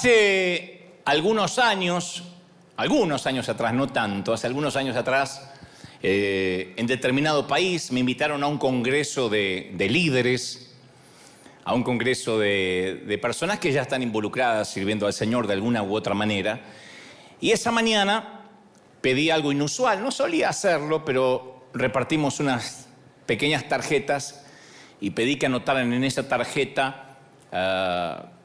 Hace algunos años, algunos años atrás, no tanto, hace algunos años atrás, eh, en determinado país me invitaron a un congreso de, líderes, a un congreso de, de personas que ya están involucradas sirviendo al Señor de alguna u otra manera. Y esa mañana pedí algo inusual, no solía hacerlo, pero repartimos unas pequeñas tarjetas y pedí que anotaran en esa tarjeta ah,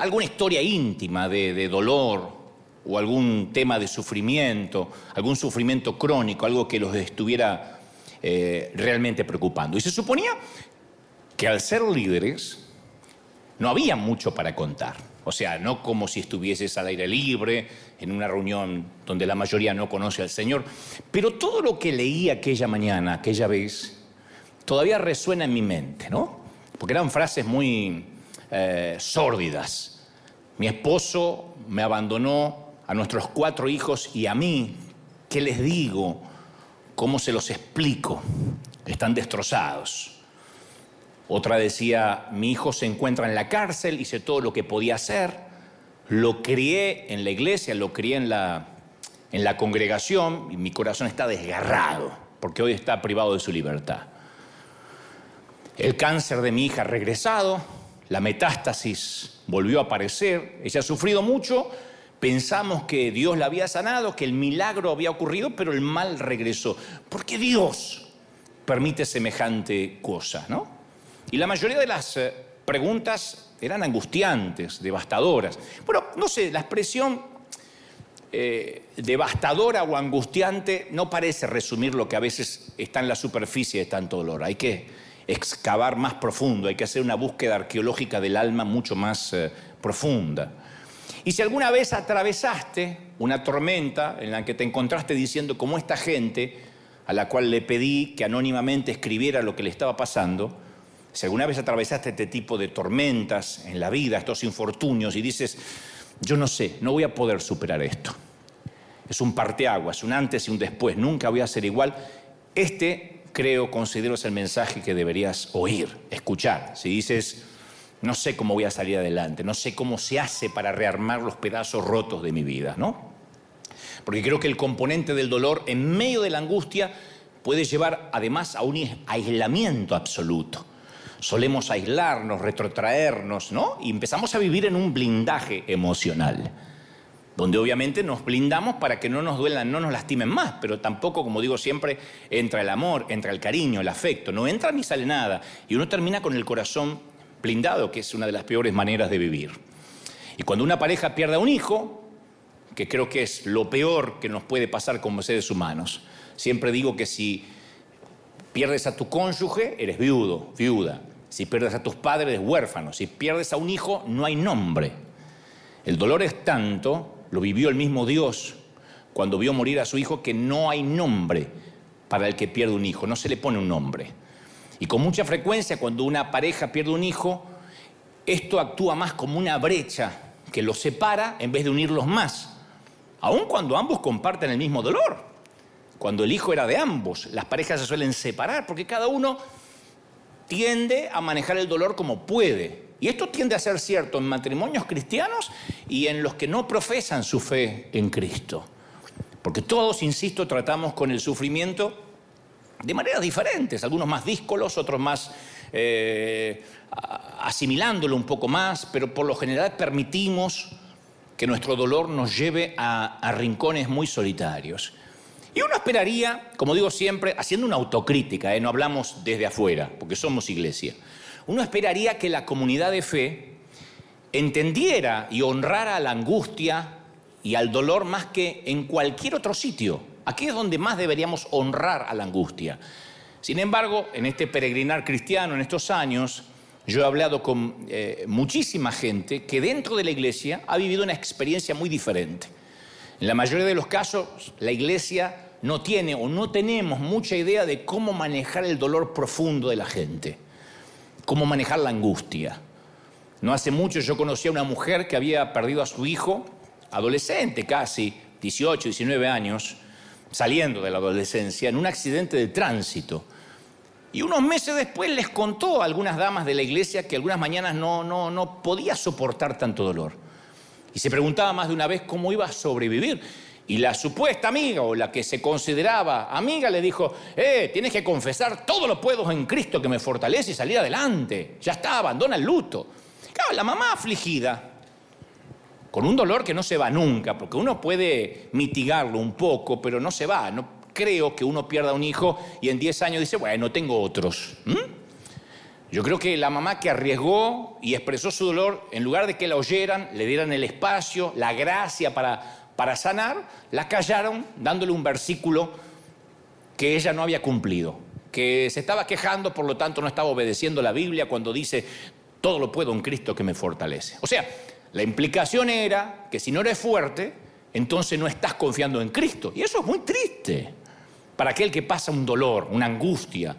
alguna historia íntima de, dolor o algún tema de sufrimiento, algún sufrimiento crónico, algo que los estuviera eh, realmente preocupando. Y se suponía que al ser líderes no había mucho para contar. O sea, no como si estuvieses al aire libre, en una reunión donde la mayoría no conoce al Señor. Pero todo lo que leí aquella mañana, aquella vez, todavía resuena en mi mente, ¿no? Porque eran frases muy eh, sórdidas. Mi esposo me abandonó a nuestros cuatro hijos y a mí, ¿qué les digo? ¿Cómo se los explico? Están destrozados. Otra decía, mi hijo se encuentra en la cárcel, hice todo lo que podía hacer, lo crié en la iglesia, lo crié en la, en la congregación y mi corazón está desgarrado porque hoy está privado de su libertad. El cáncer de mi hija ha regresado, la metástasis volvió a aparecer, ella ha sufrido mucho, pensamos que Dios la había sanado, que el milagro había ocurrido, pero el mal regresó. ¿Por qué Dios permite semejante cosa, no? Y la mayoría de las eh, preguntas eran angustiantes, devastadoras. Bueno, no sé, la expresión eh, devastadora o angustiante no parece resumir lo que a veces está en la superficie de tanto dolor. Hay que excavar más profundo, hay que hacer una búsqueda arqueológica del alma mucho más eh, profunda. Y si alguna vez atravesaste una tormenta en la que te encontraste diciendo como esta gente a la cual le pedí que anónimamente escribiera lo que le estaba pasando, si alguna vez atravesaste este tipo de tormentas en la vida, estos infortunios, y dices, yo no sé, no voy a poder superar esto. Es un parteaguas, un antes y un después, nunca voy a ser igual. Este, creo, considero es el mensaje que deberías oír, escuchar. Si dices, no sé cómo voy a salir adelante, no sé cómo se hace para rearmar los pedazos rotos de mi vida, ¿no? Porque creo que el componente del dolor en medio de la angustia puede llevar además a un aislamiento absoluto solemos aislarnos, retrotraernos, ¿no? Y empezamos a vivir en un blindaje emocional, donde obviamente nos blindamos para que no nos duelan, no nos lastimen más, pero tampoco, como digo siempre, entra el amor, entra el cariño, el afecto, no entra ni sale nada, y uno termina con el corazón blindado, que es una de las peores maneras de vivir. Y cuando una pareja pierde a un hijo, que creo que es lo peor que nos puede pasar como seres humanos, siempre digo que si pierdes a tu cónyuge, eres viudo, viuda. Si pierdes a tus padres, es huérfano. Si pierdes a un hijo, no hay nombre. El dolor es tanto, lo vivió el mismo Dios cuando vio morir a su hijo, que no hay nombre para el que pierde un hijo, no se le pone un nombre. Y con mucha frecuencia, cuando una pareja pierde un hijo, esto actúa más como una brecha que los separa en vez de unirlos más, aun cuando ambos comparten el mismo dolor. Cuando el hijo era de ambos, las parejas se suelen separar porque cada uno tiende a manejar el dolor como puede. Y esto tiende a ser cierto en matrimonios cristianos y en los que no profesan su fe en Cristo. Porque todos, insisto, tratamos con el sufrimiento de maneras diferentes, algunos más díscolos, otros más eh, asimilándolo un poco más, pero por lo general permitimos que nuestro dolor nos lleve a rincones muy solitarios. Y uno esperaría, como digo siempre, haciendo una autocrítica, ¿eh? no hablamos desde afuera, porque somos iglesia, uno esperaría que la comunidad de fe entendiera y honrara la angustia y al dolor más que en cualquier otro sitio. Aquí es donde más deberíamos honrar a la angustia. Sin embargo, en este peregrinar cristiano, en estos años, yo he hablado con eh, muchísima gente que dentro de la iglesia ha vivido una experiencia muy diferente. En la mayoría de los casos, la iglesia no tiene o no tenemos mucha idea de cómo manejar el dolor profundo de la gente, cómo manejar la angustia. No hace mucho yo conocí a una mujer que había perdido a su hijo, adolescente casi, 18, 19 años, saliendo de la adolescencia, en un accidente de tránsito. Y unos meses después les contó a algunas damas de la iglesia que algunas mañanas no, no, no podía soportar tanto dolor. Y se preguntaba más de una vez cómo iba a sobrevivir. Y la supuesta amiga o la que se consideraba amiga le dijo, eh, tienes que confesar todo lo puedo en Cristo que me fortalece y salir adelante. Ya está, abandona el luto. Claro, la mamá afligida, con un dolor que no se va nunca, porque uno puede mitigarlo un poco, pero no se va. No creo que uno pierda un hijo y en 10 años dice, bueno, tengo otros. Yo creo que la mamá que arriesgó y expresó su dolor, en lugar de que la oyeran, le dieran el espacio, la gracia para para sanar, la callaron dándole un versículo que ella no había cumplido, que se estaba quejando, por lo tanto no estaba obedeciendo la Biblia cuando dice, todo lo puedo en Cristo que me fortalece. O sea, la implicación era que si no eres fuerte, entonces no estás confiando en Cristo. Y eso es muy triste para aquel que pasa un dolor, una angustia,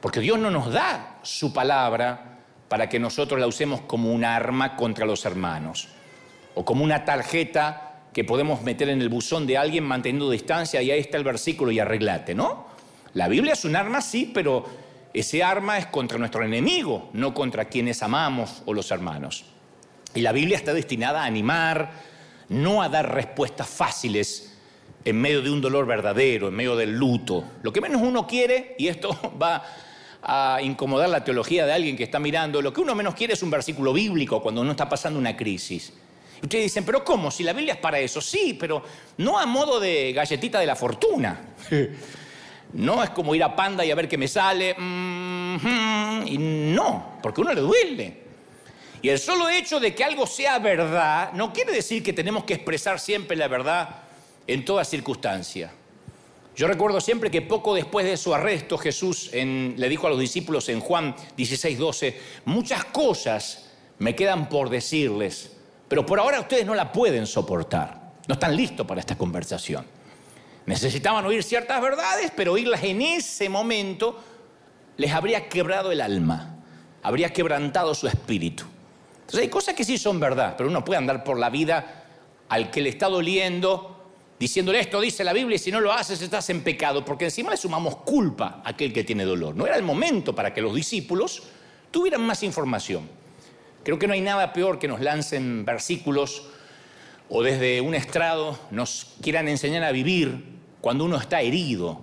porque Dios no nos da su palabra para que nosotros la usemos como un arma contra los hermanos o como una tarjeta que podemos meter en el buzón de alguien manteniendo distancia y ahí está el versículo y arreglate, ¿no? La Biblia es un arma, sí, pero ese arma es contra nuestro enemigo, no contra quienes amamos o los hermanos. Y la Biblia está destinada a animar, no a dar respuestas fáciles en medio de un dolor verdadero, en medio del luto. Lo que menos uno quiere, y esto va a incomodar la teología de alguien que está mirando, lo que uno menos quiere es un versículo bíblico cuando uno está pasando una crisis. Ustedes dicen, pero ¿cómo? Si la Biblia es para eso. Sí, pero no a modo de galletita de la fortuna. No es como ir a Panda y a ver qué me sale. Y no, porque uno le duele. Y el solo hecho de que algo sea verdad no quiere decir que tenemos que expresar siempre la verdad en toda circunstancia. Yo recuerdo siempre que poco después de su arresto Jesús le dijo a los discípulos en Juan 16, 12, muchas cosas me quedan por decirles, pero por ahora ustedes no la pueden soportar. No están listos para esta conversación. Necesitaban oír ciertas verdades, pero oírlas en ese momento les habría quebrado el alma, habría quebrantado su espíritu. Entonces hay cosas que sí son verdad, pero uno puede andar por la vida al que le está doliendo, diciéndole esto dice la Biblia y si no lo haces estás en pecado, porque encima le sumamos culpa a aquel que tiene dolor. No era el momento para que los discípulos tuvieran más información. Creo que no hay nada peor que nos lancen versículos o desde un estrado nos quieran enseñar a vivir cuando uno está herido,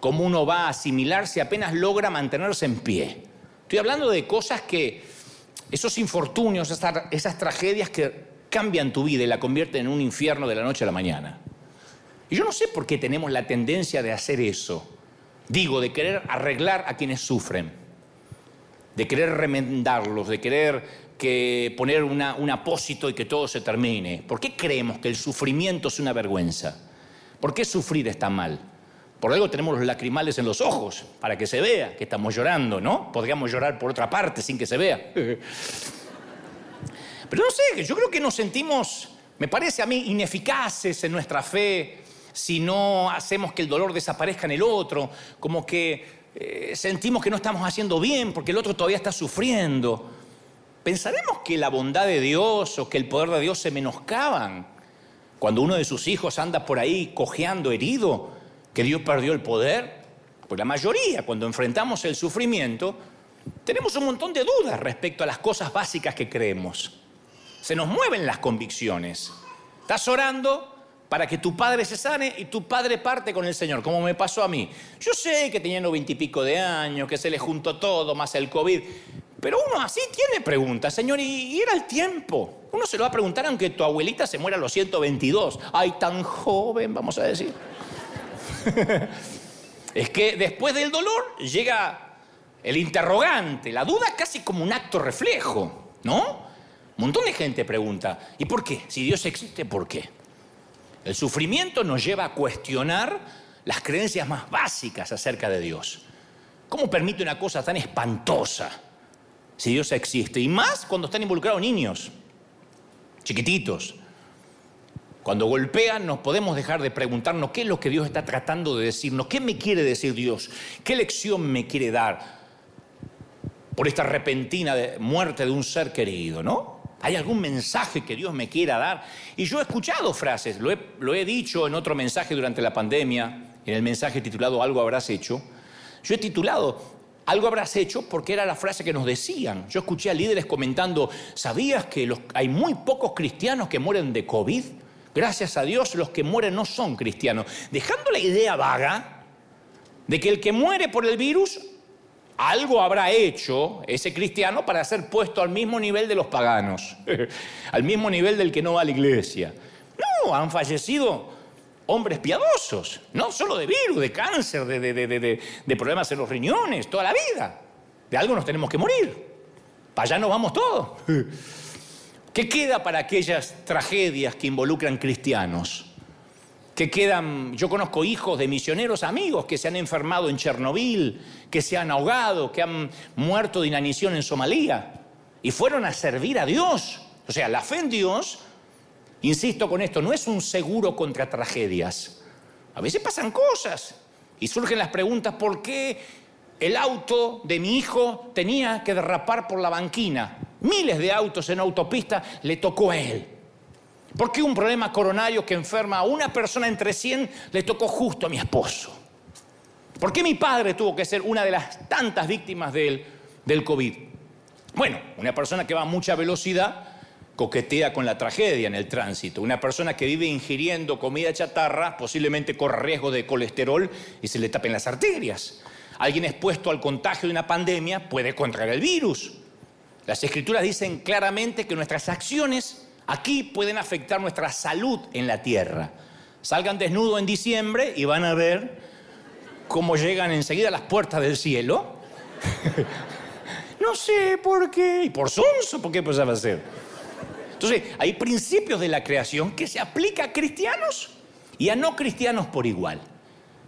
cómo uno va a asimilarse apenas logra mantenerse en pie. Estoy hablando de cosas que, esos infortunios, esas, esas tragedias que cambian tu vida y la convierten en un infierno de la noche a la mañana. Y yo no sé por qué tenemos la tendencia de hacer eso. Digo, de querer arreglar a quienes sufren, de querer remendarlos, de querer que poner un apósito y que todo se termine? ¿Por qué creemos que el sufrimiento es una vergüenza? ¿Por qué sufrir está mal? Por algo tenemos los lacrimales en los ojos, para que se vea que estamos llorando, ¿no? Podríamos llorar por otra parte sin que se vea. Pero no sé, yo creo que nos sentimos, me parece a mí, ineficaces en nuestra fe si no hacemos que el dolor desaparezca en el otro, como que eh, sentimos que no estamos haciendo bien porque el otro todavía está sufriendo. ¿Pensaremos que la bondad de Dios o que el poder de Dios se menoscaban cuando uno de sus hijos anda por ahí cojeando herido, que Dios perdió el poder? Pues la mayoría, cuando enfrentamos el sufrimiento, tenemos un montón de dudas respecto a las cosas básicas que creemos. Se nos mueven las convicciones. Estás orando para que tu padre se sane y tu padre parte con el Señor, como me pasó a mí. Yo sé que tenía noventa y pico de años, que se le juntó todo, más el COVID, pero uno así tiene preguntas, Señor, y, era el tiempo. Uno se lo va a preguntar aunque tu abuelita se muera a los 122. Ay, tan joven, vamos a decir. es que después del dolor llega el interrogante, la duda casi como un acto reflejo, ¿no? Un montón de gente pregunta, ¿y por qué? Si Dios existe, ¿por qué? El sufrimiento nos lleva a cuestionar las creencias más básicas acerca de Dios. ¿Cómo permite una cosa tan espantosa? si Dios existe. Y más cuando están involucrados niños, chiquititos. Cuando golpean nos podemos dejar de preguntarnos qué es lo que Dios está tratando de decirnos, qué me quiere decir Dios, qué lección me quiere dar por esta repentina muerte de un ser querido, ¿no? ¿Hay algún mensaje que Dios me quiera dar? Y yo he escuchado frases, lo he, dicho en otro mensaje durante la pandemia, en el mensaje titulado Algo habrás hecho. Yo he titulado algo habrás hecho porque era la frase que nos decían. Yo escuché a líderes comentando, ¿sabías que hay muy pocos cristianos que mueren de COVID? Gracias a Dios los que mueren no son cristianos. Dejando la idea vaga de que el que muere por el virus algo habrá hecho ese cristiano para ser puesto al mismo nivel de los paganos, al mismo nivel del que no va a la iglesia. No, han fallecido hombres piadosos, no solo de virus, de cáncer, de, de, problemas en los riñones, toda la vida. De algo nos tenemos que morir. Para allá nos vamos todos. ¿Qué queda para aquellas tragedias que involucran cristianos? que quedan, yo conozco hijos de misioneros amigos que se han enfermado en Chernobyl, que se han ahogado, que han muerto de inanición en Somalia y fueron a servir a Dios. O sea, la fe en Dios, insisto con esto, no es un seguro contra tragedias. A veces pasan cosas y surgen las preguntas, ¿por qué el auto de mi hijo tenía que derrapar por la banquina? Miles de autos en autopista le tocó a él. ¿Por qué un problema coronario que enferma a una persona entre 100 le tocó justo a mi esposo? ¿Por qué mi padre tuvo que ser una de las tantas víctimas del, del COVID? Bueno, una persona que va a mucha velocidad coquetea con la tragedia en el tránsito. Una persona que vive ingiriendo comida chatarra posiblemente corre riesgo de colesterol y se le tapen las arterias. Alguien expuesto al contagio de una pandemia puede contraer el virus. Las escrituras dicen claramente que nuestras acciones Aquí pueden afectar nuestra salud en la tierra. Salgan desnudos en diciembre y van a ver cómo llegan enseguida a las puertas del cielo. no sé por qué. Y por sonso, ¿por qué va a ser? Entonces, hay principios de la creación que se aplica a cristianos y a no cristianos por igual.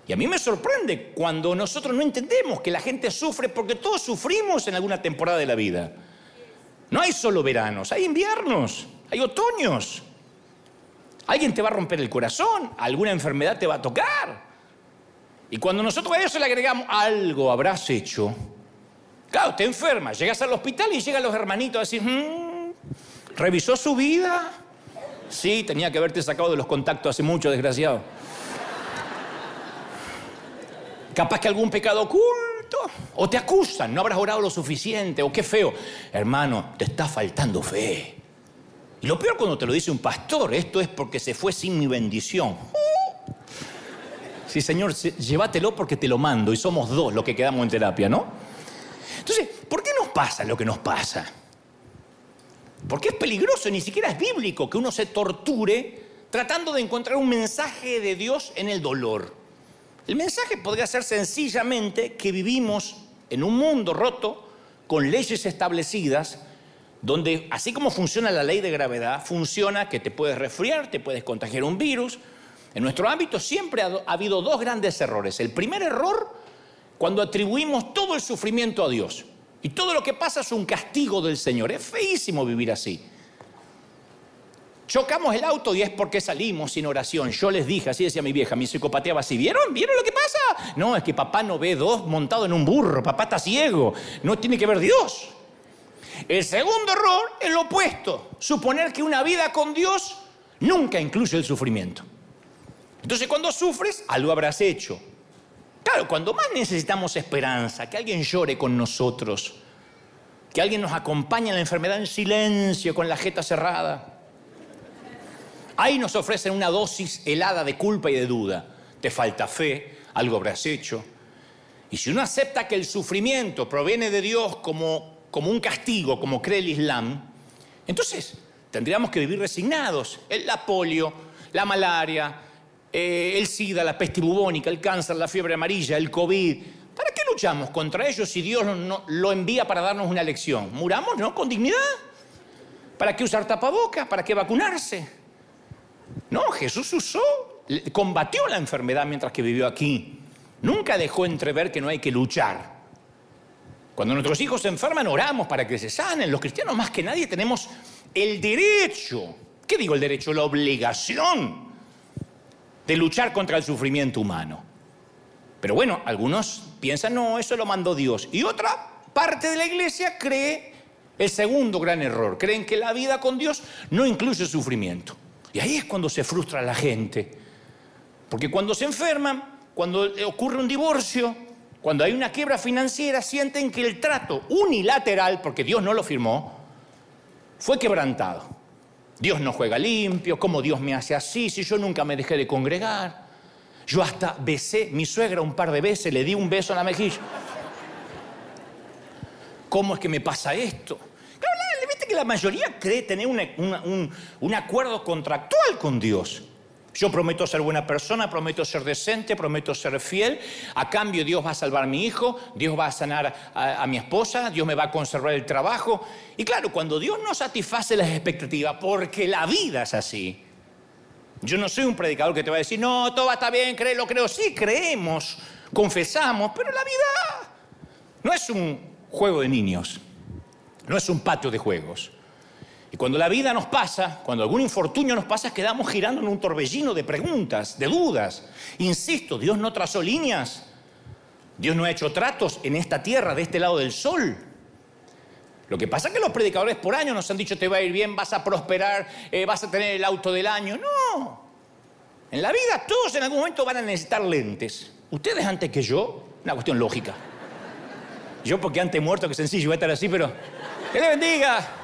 Y a mí me sorprende cuando nosotros no entendemos que la gente sufre porque todos sufrimos en alguna temporada de la vida. No hay solo veranos, hay inviernos. Hay otoños. Alguien te va a romper el corazón, alguna enfermedad te va a tocar. Y cuando nosotros a eso le agregamos algo habrás hecho, claro, te enfermas, llegas al hospital y llegan los hermanitos a decir, mm, ¿revisó su vida? Sí, tenía que haberte sacado de los contactos hace mucho, desgraciado. Capaz que algún pecado oculto, o te acusan, no habrás orado lo suficiente, o qué feo. Hermano, te está faltando fe. Y lo peor cuando te lo dice un pastor, esto es porque se fue sin mi bendición. Sí, Señor, llévatelo porque te lo mando y somos dos los que quedamos en terapia, ¿no? Entonces, ¿por qué nos pasa lo que nos pasa? Porque es peligroso, ni siquiera es bíblico que uno se torture tratando de encontrar un mensaje de Dios en el dolor. El mensaje podría ser sencillamente que vivimos en un mundo roto, con leyes establecidas, donde así como funciona la ley de gravedad, funciona que te puedes resfriar, te puedes contagiar un virus. En nuestro ámbito siempre ha, habido dos grandes errores. El primer error, cuando atribuimos todo el sufrimiento a Dios. Y todo lo que pasa es un castigo del Señor. Es feísimo vivir así. Chocamos el auto y es porque salimos sin oración. Yo les dije, así decía mi vieja, mi psicopateaba así. ¿Vieron? ¿Vieron lo que pasa? No, es que papá no ve dos montados en un burro. Papá está ciego. No tiene que ver Dios. El segundo error es lo opuesto, suponer que una vida con Dios nunca incluye el sufrimiento. Entonces cuando sufres, algo habrás hecho. Claro, cuando más necesitamos esperanza, que alguien llore con nosotros, que alguien nos acompañe en la enfermedad en silencio, con la jeta cerrada. Ahí nos ofrecen una dosis helada de culpa y de duda. Te falta fe, algo habrás hecho. Y si uno acepta que el sufrimiento proviene de Dios como como un castigo, como cree el Islam, entonces tendríamos que vivir resignados. La polio, la malaria, eh, el SIDA, la peste bubónica, el cáncer, la fiebre amarilla, el COVID. ¿Para qué luchamos contra ellos si Dios no, lo envía para darnos una lección? Muramos, ¿no? Con dignidad. ¿Para qué usar tapabocas? ¿Para qué vacunarse? No, Jesús usó, combatió la enfermedad mientras que vivió aquí. Nunca dejó entrever que no hay que luchar. Cuando nuestros hijos se enferman, oramos para que se sanen. Los cristianos más que nadie tenemos el derecho, ¿qué digo el derecho? La obligación de luchar contra el sufrimiento humano. Pero bueno, algunos piensan, no, eso lo mandó Dios. Y otra parte de la iglesia cree el segundo gran error. Creen que la vida con Dios no incluye sufrimiento. Y ahí es cuando se frustra la gente. Porque cuando se enferman, cuando ocurre un divorcio, cuando hay una quiebra financiera, sienten que el trato unilateral, porque Dios no lo firmó, fue quebrantado. Dios no juega limpio, ¿cómo Dios me hace así? Si yo nunca me dejé de congregar. Yo hasta besé mi suegra un par de veces, le di un beso en la mejilla. ¿Cómo es que me pasa esto? Claro, viste que la mayoría cree tener un, un acuerdo contractual con Dios. Yo prometo ser buena persona, prometo ser decente, prometo ser fiel. A cambio Dios va a salvar a mi hijo, Dios va a sanar a, mi esposa, Dios me va a conservar el trabajo. Y claro, cuando Dios no satisface las expectativas, porque la vida es así. Yo no soy un predicador que te va a decir, no, todo estar bien, créelo, creo. Sí, creemos, confesamos, pero la vida no es un juego de niños, no es un patio de juegos. Y cuando la vida nos pasa, cuando algún infortunio nos pasa, quedamos girando en un torbellino de preguntas, de dudas. Insisto, Dios no trazó líneas. Dios no ha hecho tratos en esta tierra, de este lado del sol. Lo que pasa es que los predicadores por año nos han dicho te va a ir bien, vas a prosperar, eh, vas a tener el auto del año. No. En la vida todos en algún momento van a necesitar lentes. Ustedes antes que yo, una cuestión lógica. Yo porque antes muerto que sencillo, voy a estar así, pero que le bendiga.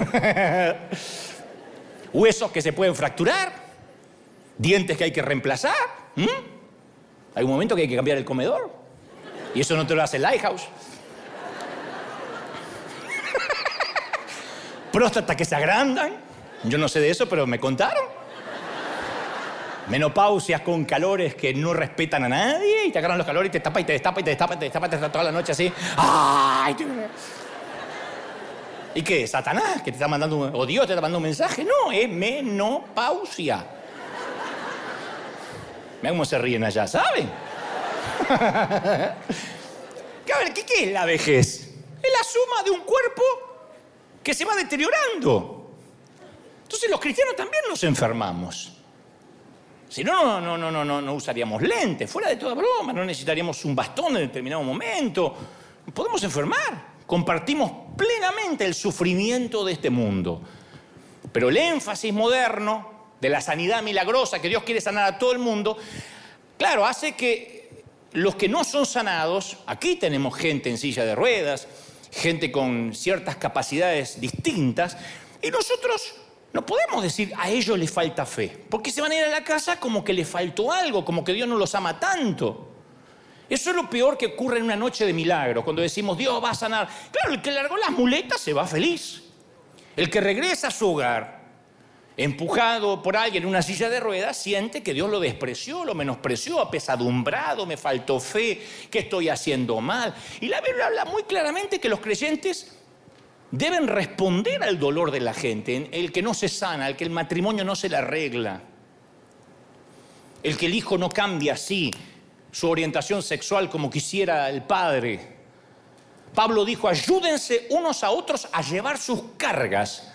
Huesos que se pueden fracturar, dientes que hay que reemplazar. Hay un momento que hay que cambiar el comedor. Y eso no te lo hace el Lighthouse. Próstata que se agrandan. Yo no sé de eso, pero me contaron. Menopausias con calores que no respetan a nadie y te agarran los calores y te tapa y te destapa y te destapa y te destapa y te destapa toda la noche así. ¡Ay! ¿Y qué? ¿Satanás que te está mandando un, o Dios te está mandando un mensaje? No, es menopausia. Mira cómo se ríen allá, ¿saben? ¿qué, ¿qué es la vejez? Es la suma de un cuerpo que se va deteriorando. Entonces los cristianos también nos enfermamos. Si no, no, no, no, no, no usaríamos lentes, fuera de toda broma, no necesitaríamos un bastón en determinado momento. Podemos enfermar compartimos plenamente el sufrimiento de este mundo. Pero el énfasis moderno de la sanidad milagrosa, que Dios quiere sanar a todo el mundo, claro, hace que los que no son sanados, aquí tenemos gente en silla de ruedas, gente con ciertas capacidades distintas, y nosotros no podemos decir a ellos les falta fe, porque se van a ir a la casa como que les faltó algo, como que Dios no los ama tanto. Eso es lo peor que ocurre en una noche de milagro, cuando decimos Dios va a sanar. Claro, el que largó las muletas se va feliz. El que regresa a su hogar, empujado por alguien en una silla de ruedas, siente que Dios lo despreció, lo menospreció, apesadumbrado, me faltó fe, que estoy haciendo mal. Y la Biblia habla muy claramente que los creyentes deben responder al dolor de la gente, el que no se sana, el que el matrimonio no se le arregla, el que el hijo no cambia así, su orientación sexual como quisiera el Padre. Pablo dijo, ayúdense unos a otros a llevar sus cargas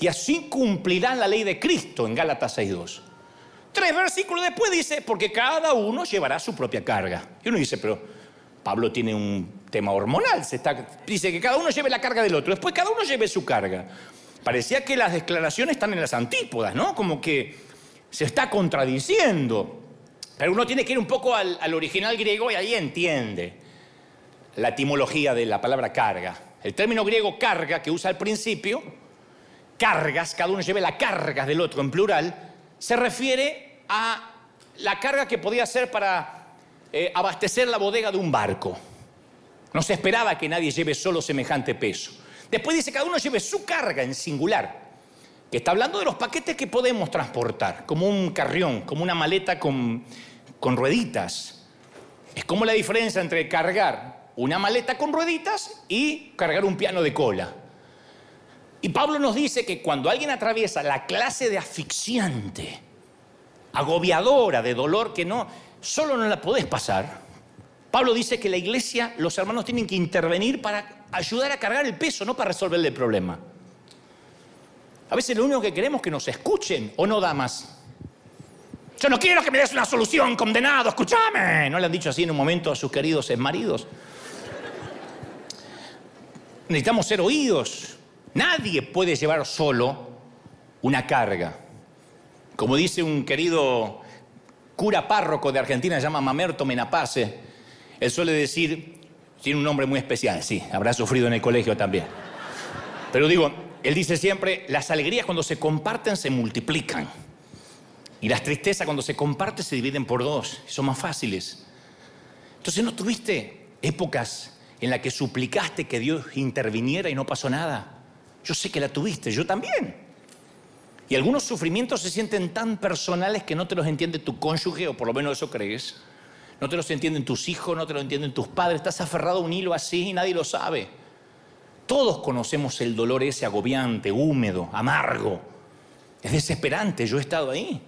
y así cumplirán la ley de Cristo en Gálatas 6.2. Tres versículos después dice, porque cada uno llevará su propia carga. Y uno dice, pero Pablo tiene un tema hormonal, se está, dice que cada uno lleve la carga del otro, después cada uno lleve su carga. Parecía que las declaraciones están en las antípodas, ¿no? Como que se está contradiciendo. Pero uno tiene que ir un poco al, original griego y ahí entiende la etimología de la palabra carga. El término griego carga, que usa al principio, cargas, cada uno lleve la carga del otro en plural, se refiere a la carga que podía ser para eh, abastecer la bodega de un barco. No se esperaba que nadie lleve solo semejante peso. Después dice cada uno lleve su carga en singular, que está hablando de los paquetes que podemos transportar, como un carrión, como una maleta con con rueditas. Es como la diferencia entre cargar una maleta con rueditas y cargar un piano de cola. Y Pablo nos dice que cuando alguien atraviesa la clase de asfixiante, agobiadora, de dolor que no, solo no la podés pasar, Pablo dice que la iglesia, los hermanos tienen que intervenir para ayudar a cargar el peso, no para resolverle el problema. A veces lo único que queremos es que nos escuchen o no, damas. Yo no quiero que me des una solución, condenado, escúchame. ¿No le han dicho así en un momento a sus queridos maridos? Necesitamos ser oídos. Nadie puede llevar solo una carga. Como dice un querido cura párroco de Argentina, se llama Mamerto Menapace, él suele decir, tiene un nombre muy especial, sí, habrá sufrido en el colegio también. Pero digo, él dice siempre, las alegrías cuando se comparten se multiplican. Y las tristezas cuando se comparten se dividen por dos, son más fáciles. Entonces, ¿no tuviste épocas en las que suplicaste que Dios interviniera y no pasó nada? Yo sé que la tuviste, yo también. Y algunos sufrimientos se sienten tan personales que no te los entiende tu cónyuge, o por lo menos eso crees. No te los entienden tus hijos, no te los entienden tus padres. Estás aferrado a un hilo así y nadie lo sabe. Todos conocemos el dolor ese agobiante, húmedo, amargo. Es desesperante, yo he estado ahí.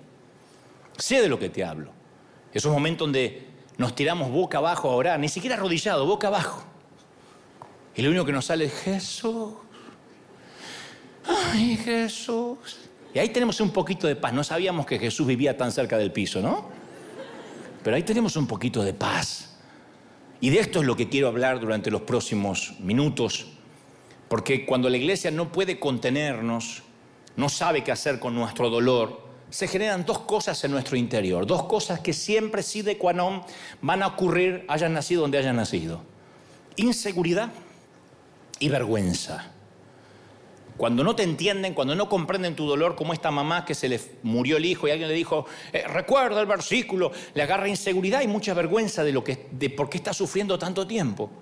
Sé de lo que te hablo. Esos momentos donde nos tiramos boca abajo a orar, ni siquiera arrodillado, boca abajo. Y lo único que nos sale es Jesús. Ay, Jesús. Y ahí tenemos un poquito de paz. No sabíamos que Jesús vivía tan cerca del piso, ¿no? Pero ahí tenemos un poquito de paz. Y de esto es lo que quiero hablar durante los próximos minutos. Porque cuando la iglesia no puede contenernos, no sabe qué hacer con nuestro dolor, se generan dos cosas en nuestro interior, dos cosas que siempre, sí de quanon, van a ocurrir, hayan nacido donde hayan nacido. Inseguridad y vergüenza. Cuando no te entienden, cuando no comprenden tu dolor, como esta mamá que se le murió el hijo y alguien le dijo, eh, recuerda el versículo, le agarra inseguridad y mucha vergüenza de, lo que, de por qué está sufriendo tanto tiempo.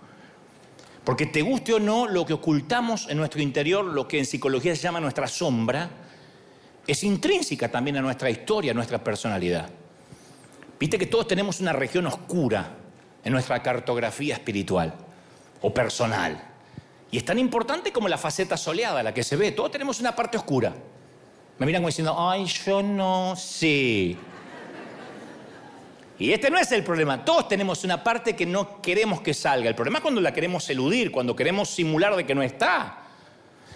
Porque te guste o no, lo que ocultamos en nuestro interior, lo que en psicología se llama nuestra sombra, es intrínseca también a nuestra historia, a nuestra personalidad. Viste que todos tenemos una región oscura en nuestra cartografía espiritual o personal. Y es tan importante como la faceta soleada, la que se ve. Todos tenemos una parte oscura. Me miran como diciendo, ay, yo no sé. Y este no es el problema. Todos tenemos una parte que no queremos que salga. El problema es cuando la queremos eludir, cuando queremos simular de que no está.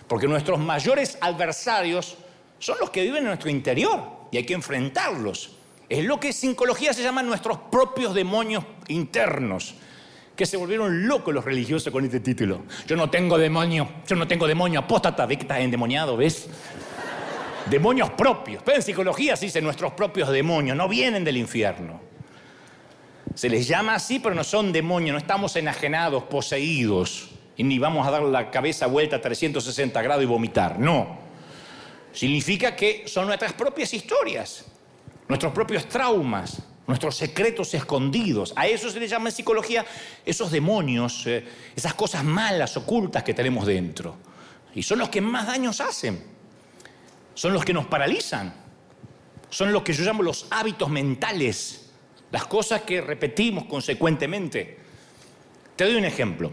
Porque nuestros mayores adversarios son los que viven en nuestro interior y hay que enfrentarlos. Es lo que en psicología se llama nuestros propios demonios internos, que se volvieron locos los religiosos con este título. Yo no tengo demonio, yo no tengo demonio, apóstata, ve que estás endemoniado, ¿ves? demonios propios. Pero en psicología se dice nuestros propios demonios, no vienen del infierno. Se les llama así, pero no son demonios, no estamos enajenados, poseídos, y ni vamos a dar la cabeza vuelta a 360 grados y vomitar, no. Significa que son nuestras propias historias, nuestros propios traumas, nuestros secretos escondidos. A eso se le llama en psicología esos demonios, eh, esas cosas malas, ocultas que tenemos dentro. Y son los que más daños hacen. Son los que nos paralizan. Son los que yo llamo los hábitos mentales, las cosas que repetimos consecuentemente. Te doy un ejemplo.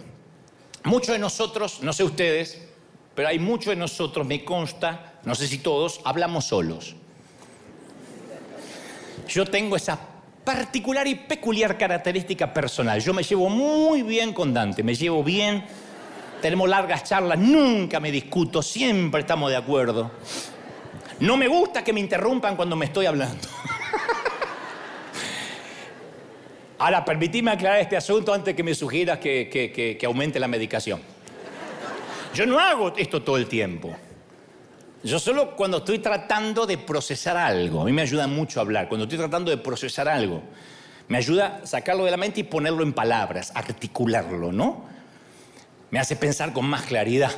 Muchos de nosotros, no sé ustedes, pero hay muchos de nosotros, me consta, no sé si todos, hablamos solos. Yo tengo esa particular y peculiar característica personal. Yo me llevo muy bien con Dante, me llevo bien, tenemos largas charlas, nunca me discuto, siempre estamos de acuerdo. No me gusta que me interrumpan cuando me estoy hablando. Ahora, permitime aclarar este asunto antes que me sugieras que, que aumente la medicación. Yo no hago esto todo el tiempo. Yo solo cuando estoy tratando de procesar algo, a mí me ayuda mucho hablar, cuando estoy tratando de procesar algo, me ayuda sacarlo de la mente y ponerlo en palabras, articularlo, ¿no? Me hace pensar con más claridad.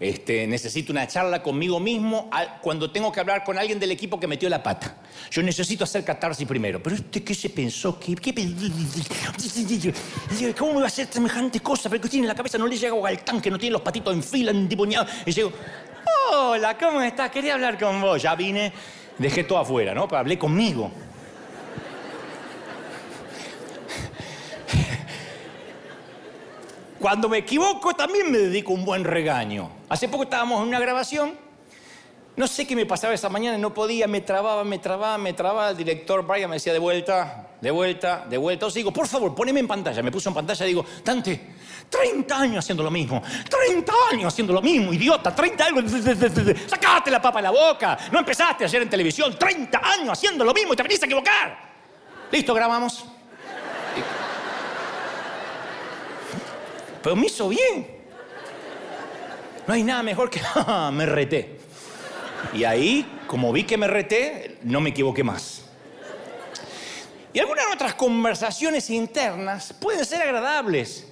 Este, necesito una charla conmigo mismo cuando tengo que hablar con alguien del equipo que metió la pata. Yo necesito hacer catarsis primero. Pero este, ¿qué se pensó? ¿Qué, cómo me va a hacer semejante cosa? Pero que tiene en la cabeza, no le llega al tanque, no tiene los patitos en fila, endimoniados. Y digo, Hola, ¿cómo estás? Quería hablar con vos. Ya vine, dejé todo afuera, ¿no? Pero hablé conmigo. Cuando me equivoco también me dedico un buen regaño. Hace poco estábamos en una grabación no sé qué me pasaba esa mañana, no podía, me trababa, me trababa, me trababa. El director Brian me decía de vuelta, de vuelta, de vuelta. Entonces digo, por favor, poneme en pantalla. Me puso en pantalla y digo, Dante, 30 años haciendo lo mismo, 30 años haciendo lo mismo, idiota, 30 años. Sacate la papa en la boca. No empezaste ayer en televisión, 30 años haciendo lo mismo y te venís a equivocar. Listo, grabamos. Pero me hizo bien. No hay nada mejor que me reté. Y ahí, como vi que me reté, no me equivoqué más. Y algunas nuestras conversaciones internas pueden ser agradables.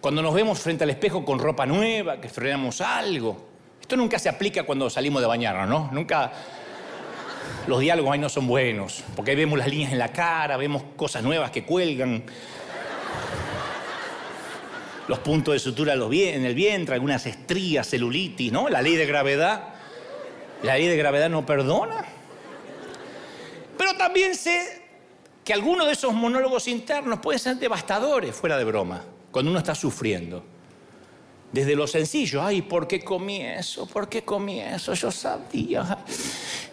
Cuando nos vemos frente al espejo con ropa nueva, que estrenamos algo. Esto nunca se aplica cuando salimos de bañarnos, ¿no? Nunca los diálogos ahí no son buenos, porque ahí vemos las líneas en la cara, vemos cosas nuevas que cuelgan, los puntos de sutura en el vientre, algunas estrías, celulitis, ¿no? La ley de gravedad. La ley de gravedad no perdona. Pero también sé que algunos de esos monólogos internos pueden ser devastadores, fuera de broma, cuando uno está sufriendo. Desde lo sencillo, ay, ¿por qué comí eso? ¿Por qué comí eso? Yo sabía.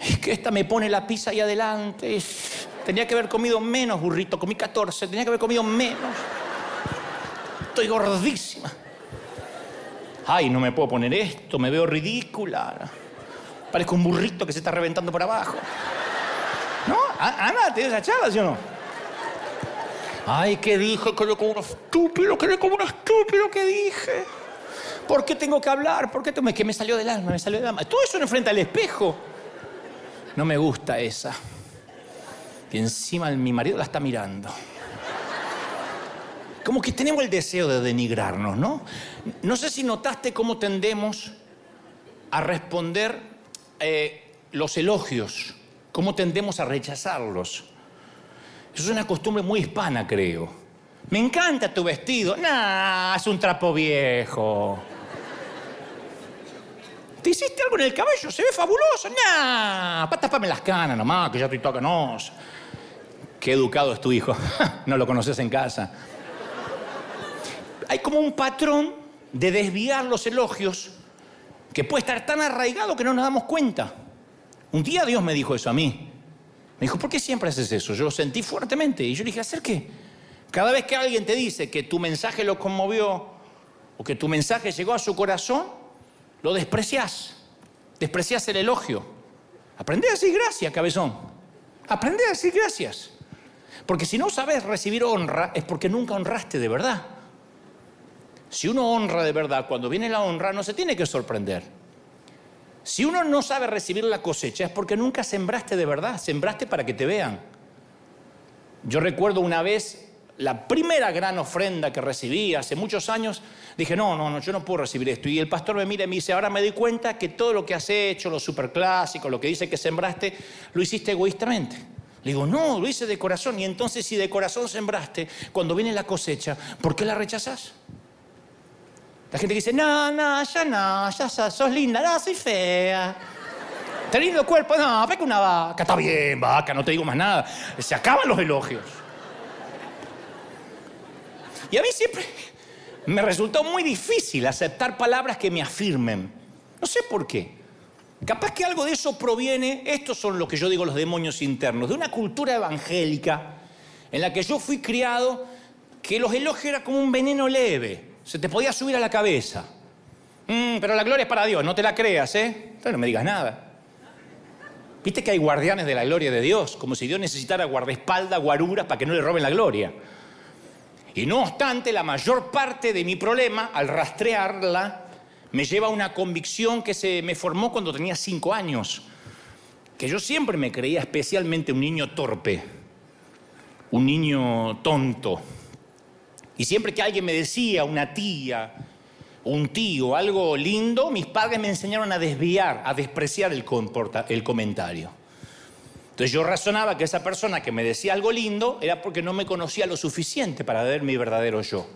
Es que esta me pone la pizza ahí adelante. Tenía que haber comido menos burrito, comí 14, tenía que haber comido menos. Estoy gordísima. Ay, no me puedo poner esto, me veo ridícula. Parezco un burrito que se está reventando por abajo. ¿No? Ana, ¿te esa charla, sí o no? Ay, ¿qué dije? Que le como un estúpido, que le como un estúpido, ¿qué dije? ¿Por qué tengo que hablar? ¿Por qué tengo... que me salió del alma, me salió del alma? Todo eso enfrenta al espejo. No me gusta esa. Y encima mi marido la está mirando. Como que tenemos el deseo de denigrarnos, ¿no? No sé si notaste cómo tendemos a responder eh, los elogios, cómo tendemos a rechazarlos. Eso es una costumbre muy hispana, creo. Me encanta tu vestido. Nah, es un trapo viejo. ¿Te hiciste algo en el cabello? Se ve fabuloso. Nah, tapame las canas nomás, que ya estoy toda Qué educado es tu hijo. no lo conoces en casa. Como un patrón de desviar los elogios que puede estar tan arraigado que no nos damos cuenta. Un día Dios me dijo eso a mí. Me dijo, ¿por qué siempre haces eso? Yo lo sentí fuertemente. Y yo le dije, ¿hacer qué? Cada vez que alguien te dice que tu mensaje lo conmovió o que tu mensaje llegó a su corazón, lo desprecias. Desprecias el elogio. Aprende a decir gracias, cabezón. Aprende a decir gracias. Porque si no sabes recibir honra es porque nunca honraste de verdad. Si uno honra de verdad, cuando viene la honra no se tiene que sorprender. Si uno no sabe recibir la cosecha es porque nunca sembraste de verdad, sembraste para que te vean. Yo recuerdo una vez la primera gran ofrenda que recibí hace muchos años, dije, no, no, no, yo no puedo recibir esto. Y el pastor me mira y me dice, ahora me doy cuenta que todo lo que has hecho, lo superclásico, lo que dice que sembraste, lo hiciste egoístamente. Le digo, no, lo hice de corazón. Y entonces si de corazón sembraste, cuando viene la cosecha, ¿por qué la rechazas? La gente dice, no, no, ya no, ya sos, linda, no, soy fea. ¿Te lindo cuerpo? No, que una vaca. Está bien, vaca, no te digo más nada. Se acaban los elogios. Y a mí siempre me resultó muy difícil aceptar palabras que me afirmen. No sé por qué. Capaz que algo de eso proviene, estos son lo que yo digo los demonios internos, de una cultura evangélica en la que yo fui criado que los elogios eran como un veneno leve se te podía subir a la cabeza. Mm, pero la gloria es para Dios, no te la creas, ¿eh? Entonces no me digas nada. Viste que hay guardianes de la gloria de Dios, como si Dios necesitara guardaespaldas, guaruras para que no le roben la gloria. Y no obstante, la mayor parte de mi problema, al rastrearla, me lleva a una convicción que se me formó cuando tenía cinco años. Que yo siempre me creía especialmente un niño torpe, un niño tonto, y siempre que alguien me decía, una tía, un tío, algo lindo, mis padres me enseñaron a desviar, a despreciar el, el comentario. Entonces yo razonaba que esa persona que me decía algo lindo era porque no me conocía lo suficiente para ver mi verdadero yo.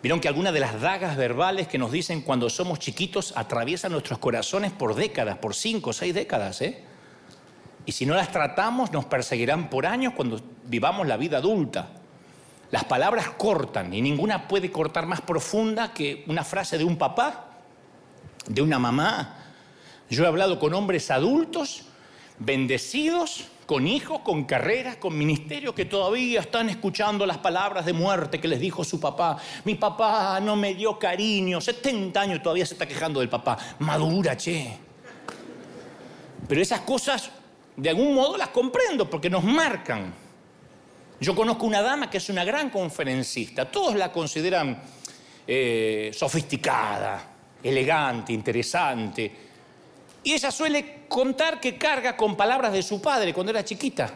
Vieron que algunas de las dagas verbales que nos dicen cuando somos chiquitos atraviesan nuestros corazones por décadas, por cinco o seis décadas, ¿eh? Y si no las tratamos, nos perseguirán por años cuando vivamos la vida adulta. Las palabras cortan y ninguna puede cortar más profunda que una frase de un papá, de una mamá. Yo he hablado con hombres adultos, bendecidos, con hijos, con carreras, con ministerios que todavía están escuchando las palabras de muerte que les dijo su papá. Mi papá no me dio cariño, 70 años todavía se está quejando del papá. Madura, che. Pero esas cosas, de algún modo, las comprendo porque nos marcan. Yo conozco una dama que es una gran conferencista. Todos la consideran eh, sofisticada, elegante, interesante. Y ella suele contar que carga con palabras de su padre cuando era chiquita.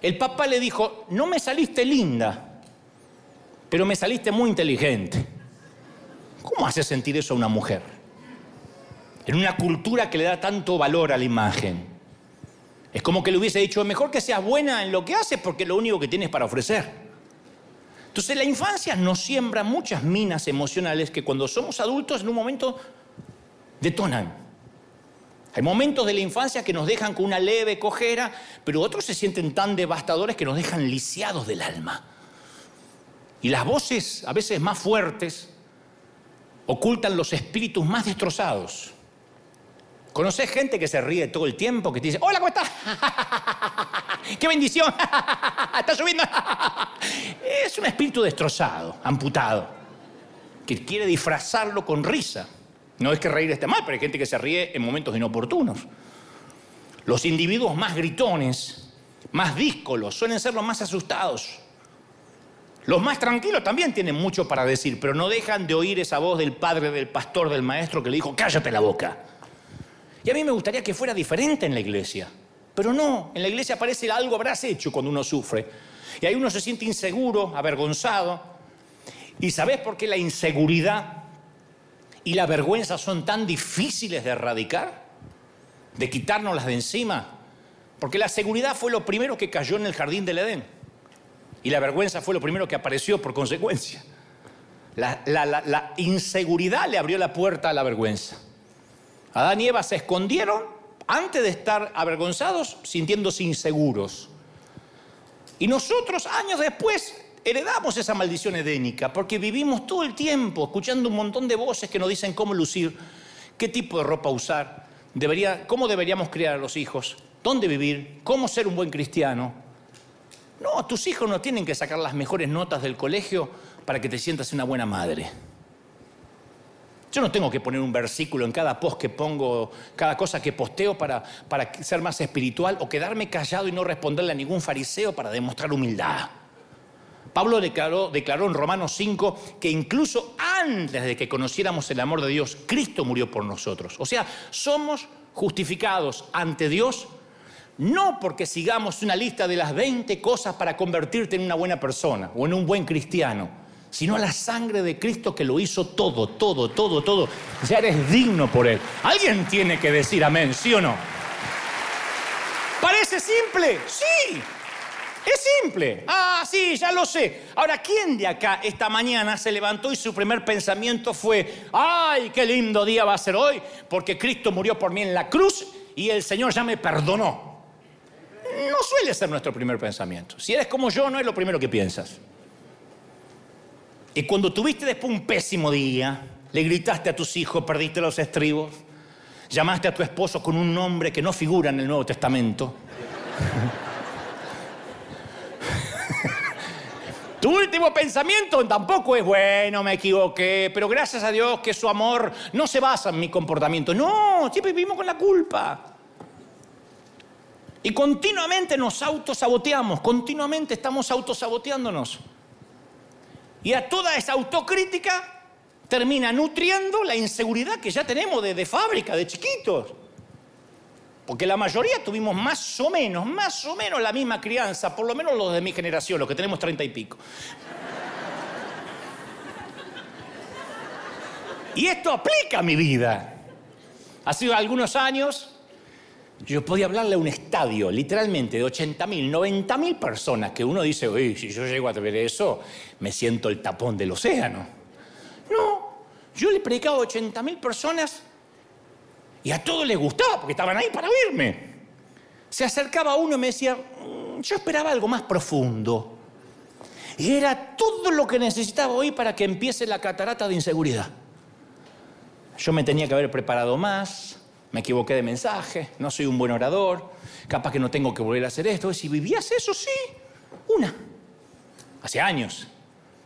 el papá le dijo, no me saliste linda, pero me saliste muy inteligente. ¿Cómo hace sentir eso a una mujer? En una cultura que le da tanto valor a la imagen. Es como que le hubiese dicho, mejor que seas buena en lo que haces porque lo único que tienes para ofrecer. Entonces la infancia nos siembra muchas minas emocionales que cuando somos adultos en un momento detonan. Hay momentos de la infancia que nos dejan con una leve cojera, pero otros se sienten tan devastadores que nos dejan lisiados del alma. Y las voces, a veces más fuertes, ocultan los espíritus más destrozados. ¿Conoces gente que se ríe todo el tiempo, que te dice, hola, ¿cómo estás? ¡Qué bendición! ¡Está subiendo! es un espíritu destrozado, amputado, que quiere disfrazarlo con risa. No es que reír esté mal, pero hay gente que se ríe en momentos inoportunos. Los individuos más gritones, más díscolos, suelen ser los más asustados. Los más tranquilos también tienen mucho para decir, pero no dejan de oír esa voz del padre, del pastor, del maestro que le dijo, cállate la boca. Y a mí me gustaría que fuera diferente en la iglesia. Pero no, en la iglesia parece algo habrás hecho cuando uno sufre. Y ahí uno se siente inseguro, avergonzado. ¿Y sabes por qué la inseguridad y la vergüenza son tan difíciles de erradicar, de quitárnoslas de encima, porque la seguridad fue lo primero que cayó en el jardín del Edén y la vergüenza fue lo primero que apareció por consecuencia. La, la inseguridad le abrió la puerta a la vergüenza. Adán y Eva se escondieron antes de estar avergonzados, sintiéndose inseguros. Y nosotros, años después, heredamos esa maldición edénica, porque vivimos todo el tiempo escuchando un montón de voces que nos dicen cómo lucir, qué tipo de ropa usar, cómo deberíamos criar a los hijos, dónde vivir, cómo ser un buen cristiano. No, tus hijos no tienen que sacar las mejores notas del colegio para que te sientas una buena madre. Yo no tengo que poner un versículo en cada post que pongo, cada cosa que posteo para, para ser más espiritual o quedarme callado y no responderle a ningún fariseo para demostrar humildad. Pablo declaró, declaró, en Romanos 5 que incluso antes de que conociéramos el amor de Dios, Cristo murió por nosotros. O sea, somos justificados ante Dios no porque sigamos una lista de las 20 cosas para convertirte en una buena persona o en un buen cristiano, sino la sangre de Cristo que lo hizo todo, todo, todo, todo. Ya eres digno por Él. Alguien tiene que decir amén, ¿sí o no? ¿Parece simple? Sí. Es simple. Ah, sí, ya lo sé. Ahora, ¿quién de acá esta mañana se levantó y su primer pensamiento fue, ay, qué lindo día va a ser hoy, porque Cristo murió por mí en la cruz y el Señor ya me perdonó? No suele ser nuestro primer pensamiento. Si eres como yo, no es lo primero que piensas. Y cuando tuviste después un pésimo día, le gritaste a tus hijos, perdiste los estribos, llamaste a tu esposo con un nombre que no figura en el Nuevo Testamento. Tu último pensamiento tampoco es bueno, me equivoqué, pero gracias a Dios que su amor no se basa en mi comportamiento. No, siempre vivimos con la culpa. Y continuamente nos autosaboteamos, continuamente estamos autosaboteándonos. Y a toda esa autocrítica termina nutriendo la inseguridad que ya tenemos de, fábrica, de chiquitos. Porque la mayoría tuvimos más o menos, más o menos la misma crianza, por lo menos los de mi generación, los que tenemos treinta y pico. Y esto aplica a mi vida. Hace algunos años yo podía hablarle a un estadio, literalmente, de 80 mil, 90 mil personas, que uno dice, uy, si yo llego a ver eso, me siento el tapón del océano. No, yo le predicaba a 80 mil personas y a todos les gustaba porque estaban ahí para oírme. Se acercaba uno y me decía, mm, yo esperaba algo más profundo. Y era todo lo que necesitaba oír para que empiece la catarata de inseguridad. Yo me tenía que haber preparado más, me equivoqué de mensaje, no soy un buen orador, capaz que no tengo que volver a hacer esto. Si vivías eso, sí, una. Hace años.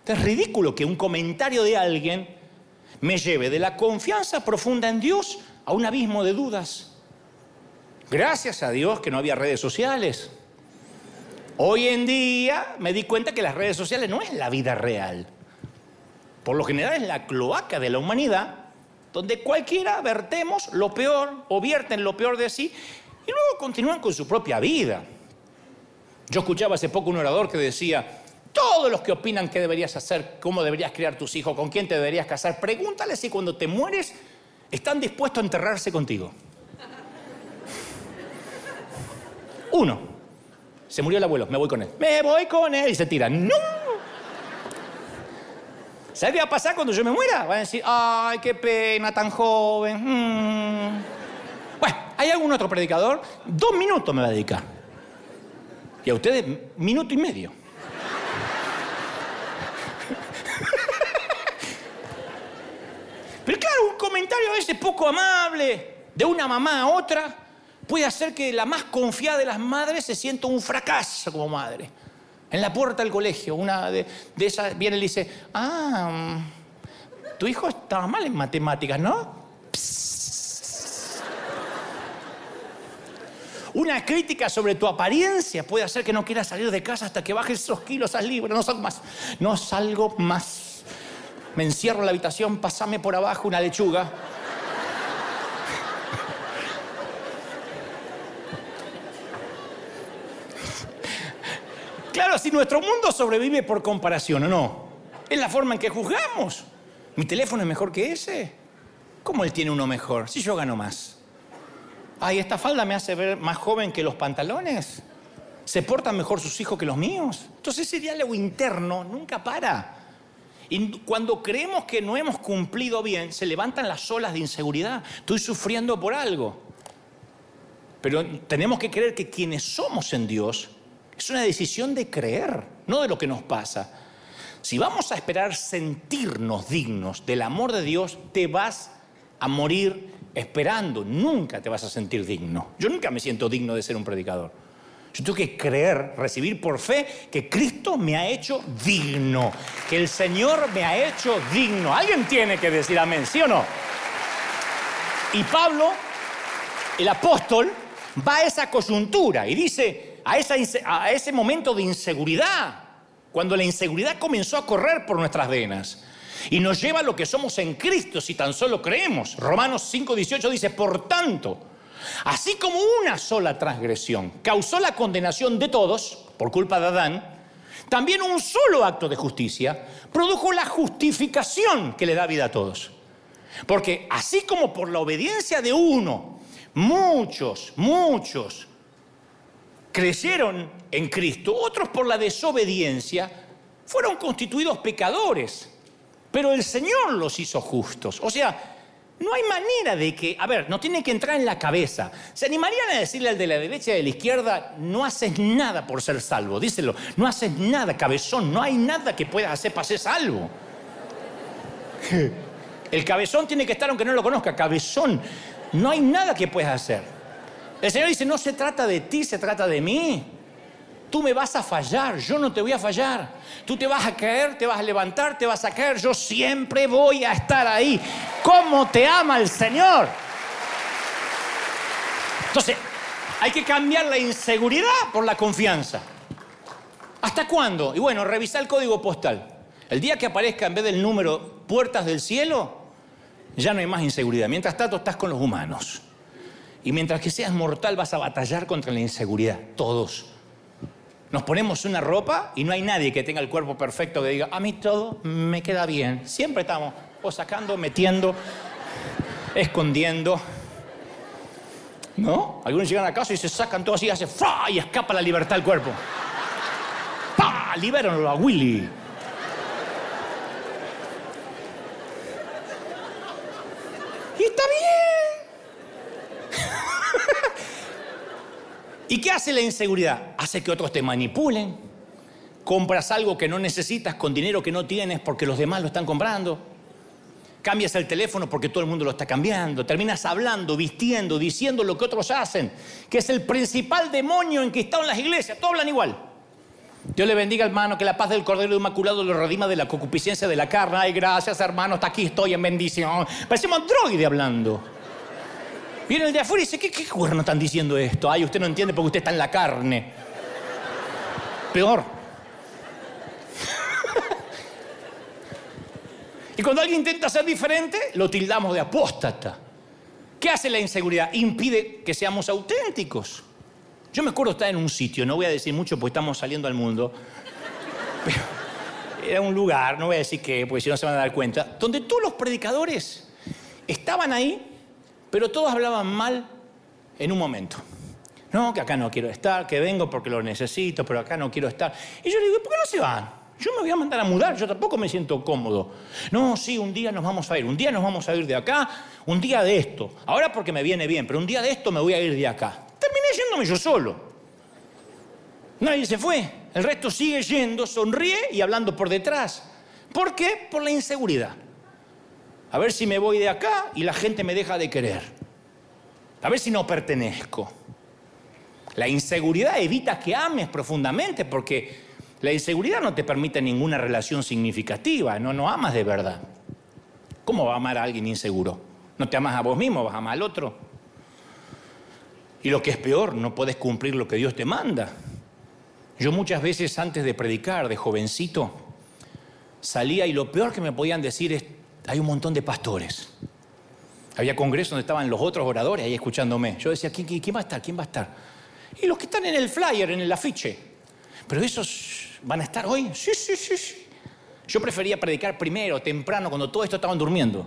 Es ridículo que un comentario de alguien me lleve de la confianza profunda en Dios a un abismo de dudas. Gracias a Dios que no había redes sociales. Hoy en día me di cuenta que las redes sociales no es la vida real. Por lo general es la cloaca de la humanidad, donde cualquiera vertemos lo peor o vierten lo peor de sí y luego continúan con su propia vida. Yo escuchaba hace poco un orador que decía, todos los que opinan qué deberías hacer, cómo deberías criar tus hijos, con quién te deberías casar, pregúntale si cuando te mueres están dispuestos a enterrarse contigo. Uno, se murió el abuelo, me voy con él. Me voy con él y se tira. ¡No! ¿Sabes qué va a pasar cuando yo me muera? Van a decir, ay, qué pena, tan joven. Mm". Bueno, ¿hay algún otro predicador? Dos minutos me va a dedicar. Y a ustedes, minuto y medio. Pero claro, un comentario a ese poco amable de una mamá a otra puede hacer que la más confiada de las madres se sienta un fracaso como madre. En la puerta del colegio, una de, esas viene y le dice, ah, tu hijo estaba mal en matemáticas, ¿no? Una crítica sobre tu apariencia puede hacer que no quieras salir de casa hasta que bajes esos kilos, al libre, no salgo más. No salgo más me encierro en la habitación, pasame por abajo una lechuga. Claro, si nuestro mundo sobrevive por comparación o no, es la forma en que juzgamos. ¿Mi teléfono es mejor que ese? ¿Cómo él tiene uno mejor? Si yo gano más. Ay, esta falda me hace ver más joven que los pantalones. ¿Se portan mejor sus hijos que los míos? Entonces ese diálogo interno nunca para. Y cuando creemos que no hemos cumplido bien, se levantan las olas de inseguridad. Estoy sufriendo por algo. Pero tenemos que creer que quienes somos en Dios es una decisión de creer, no de lo que nos pasa. Si vamos a esperar sentirnos dignos del amor de Dios, te vas a morir esperando. Nunca te vas a sentir digno. Yo nunca me siento digno de ser un predicador. Yo tengo que creer, recibir por fe que Cristo me ha hecho digno, que el Señor me ha hecho digno. Alguien tiene que decir amén, ¿sí o no? Y Pablo, el apóstol, va a esa coyuntura y dice, a, ese momento de inseguridad, cuando la inseguridad comenzó a correr por nuestras venas y nos lleva a lo que somos en Cristo si tan solo creemos. Romanos 5:18 dice, por tanto, Así como una sola transgresión causó la condenación de todos por culpa de Adán, también un solo acto de justicia produjo la justificación que le da vida a todos. Porque así como por la obediencia de uno, muchos, muchos creyeron en Cristo, otros por la desobediencia fueron constituidos pecadores, pero el Señor los hizo justos. O sea, no hay manera de que, a ver, no tiene que entrar en la cabeza. ¿Se animarían a decirle al de la derecha y de la izquierda, no haces nada por ser salvo? Díselo, no haces nada, cabezón, no hay nada que puedas hacer para ser salvo. El cabezón tiene que estar aunque no lo conozca, cabezón, no hay nada que puedas hacer. El Señor dice, no se trata de ti, se trata de mí. Tú me vas a fallar, yo no te voy a fallar. Tú te vas a caer, te vas a levantar, te vas a caer, yo siempre voy a estar ahí. ¿Cómo te ama el Señor? Entonces, hay que cambiar la inseguridad por la confianza. ¿Hasta cuándo? Y bueno, revisa el código postal. El día que aparezca en vez del número puertas del cielo, ya no hay más inseguridad. Mientras tanto, estás con los humanos. Y mientras que seas mortal, vas a batallar contra la inseguridad. Todos. Nos ponemos una ropa y no hay nadie que tenga el cuerpo perfecto que diga, a mí todo me queda bien. Siempre estamos o sacando, metiendo, escondiendo. ¿No? Algunos llegan a casa y se sacan todo así, hace ¡fra! y escapa la libertad del cuerpo. ¡Pa! Libérenlo a Willy. Y está bien. ¿Y qué hace la inseguridad? Hace que otros te manipulen. Compras algo que no necesitas con dinero que no tienes porque los demás lo están comprando. Cambias el teléfono porque todo el mundo lo está cambiando. Terminas hablando, vistiendo, diciendo lo que otros hacen, que es el principal demonio en que están las iglesias. Todos hablan igual. Dios le bendiga, hermano, que la paz del Cordero Inmaculado lo redima de la concupiscencia de la carne. Ay, gracias, hermano, hasta aquí estoy en bendición. Parecemos androide hablando. Viene el de afuera y dice, ¿qué, qué cuerno están diciendo esto? Ay, usted no entiende porque usted está en la carne. Peor. y cuando alguien intenta ser diferente, lo tildamos de apóstata. ¿Qué hace la inseguridad? Impide que seamos auténticos. Yo me acuerdo estar en un sitio, no voy a decir mucho porque estamos saliendo al mundo, pero era un lugar, no voy a decir qué, porque si no se van a dar cuenta, donde todos los predicadores estaban ahí, pero todos hablaban mal en un momento. No, que acá no quiero estar, que vengo porque lo necesito, pero acá no quiero estar. Y yo le digo, ¿por qué no se van? Yo me voy a mandar a mudar, yo tampoco me siento cómodo. No, sí, un día nos vamos a ir, un día nos vamos a ir de acá, un día de esto. Ahora porque me viene bien, pero un día de esto me voy a ir de acá. Terminé yéndome yo solo. Nadie se fue. El resto sigue yendo, sonríe y hablando por detrás. ¿Por qué? Por la inseguridad. A ver si me voy de acá y la gente me deja de querer. A ver si no pertenezco. La inseguridad evita que ames profundamente porque la inseguridad no te permite ninguna relación significativa, no, no amas de verdad. ¿Cómo va a amar a alguien inseguro? No te amas a vos mismo, vas a amar al otro. Y lo que es peor, no puedes cumplir lo que Dios te manda. Yo muchas veces antes de predicar, de jovencito, salía y lo peor que me podían decir es, hay un montón de pastores. Había congresos donde estaban los otros oradores ahí escuchándome. Yo decía, ¿quién, quién va a estar? ¿Quién va a estar? Y los que están en el flyer, en el afiche. Pero esos van a estar hoy. Sí, sí, sí, sí. Yo prefería predicar primero, temprano, cuando todo esto estaban durmiendo.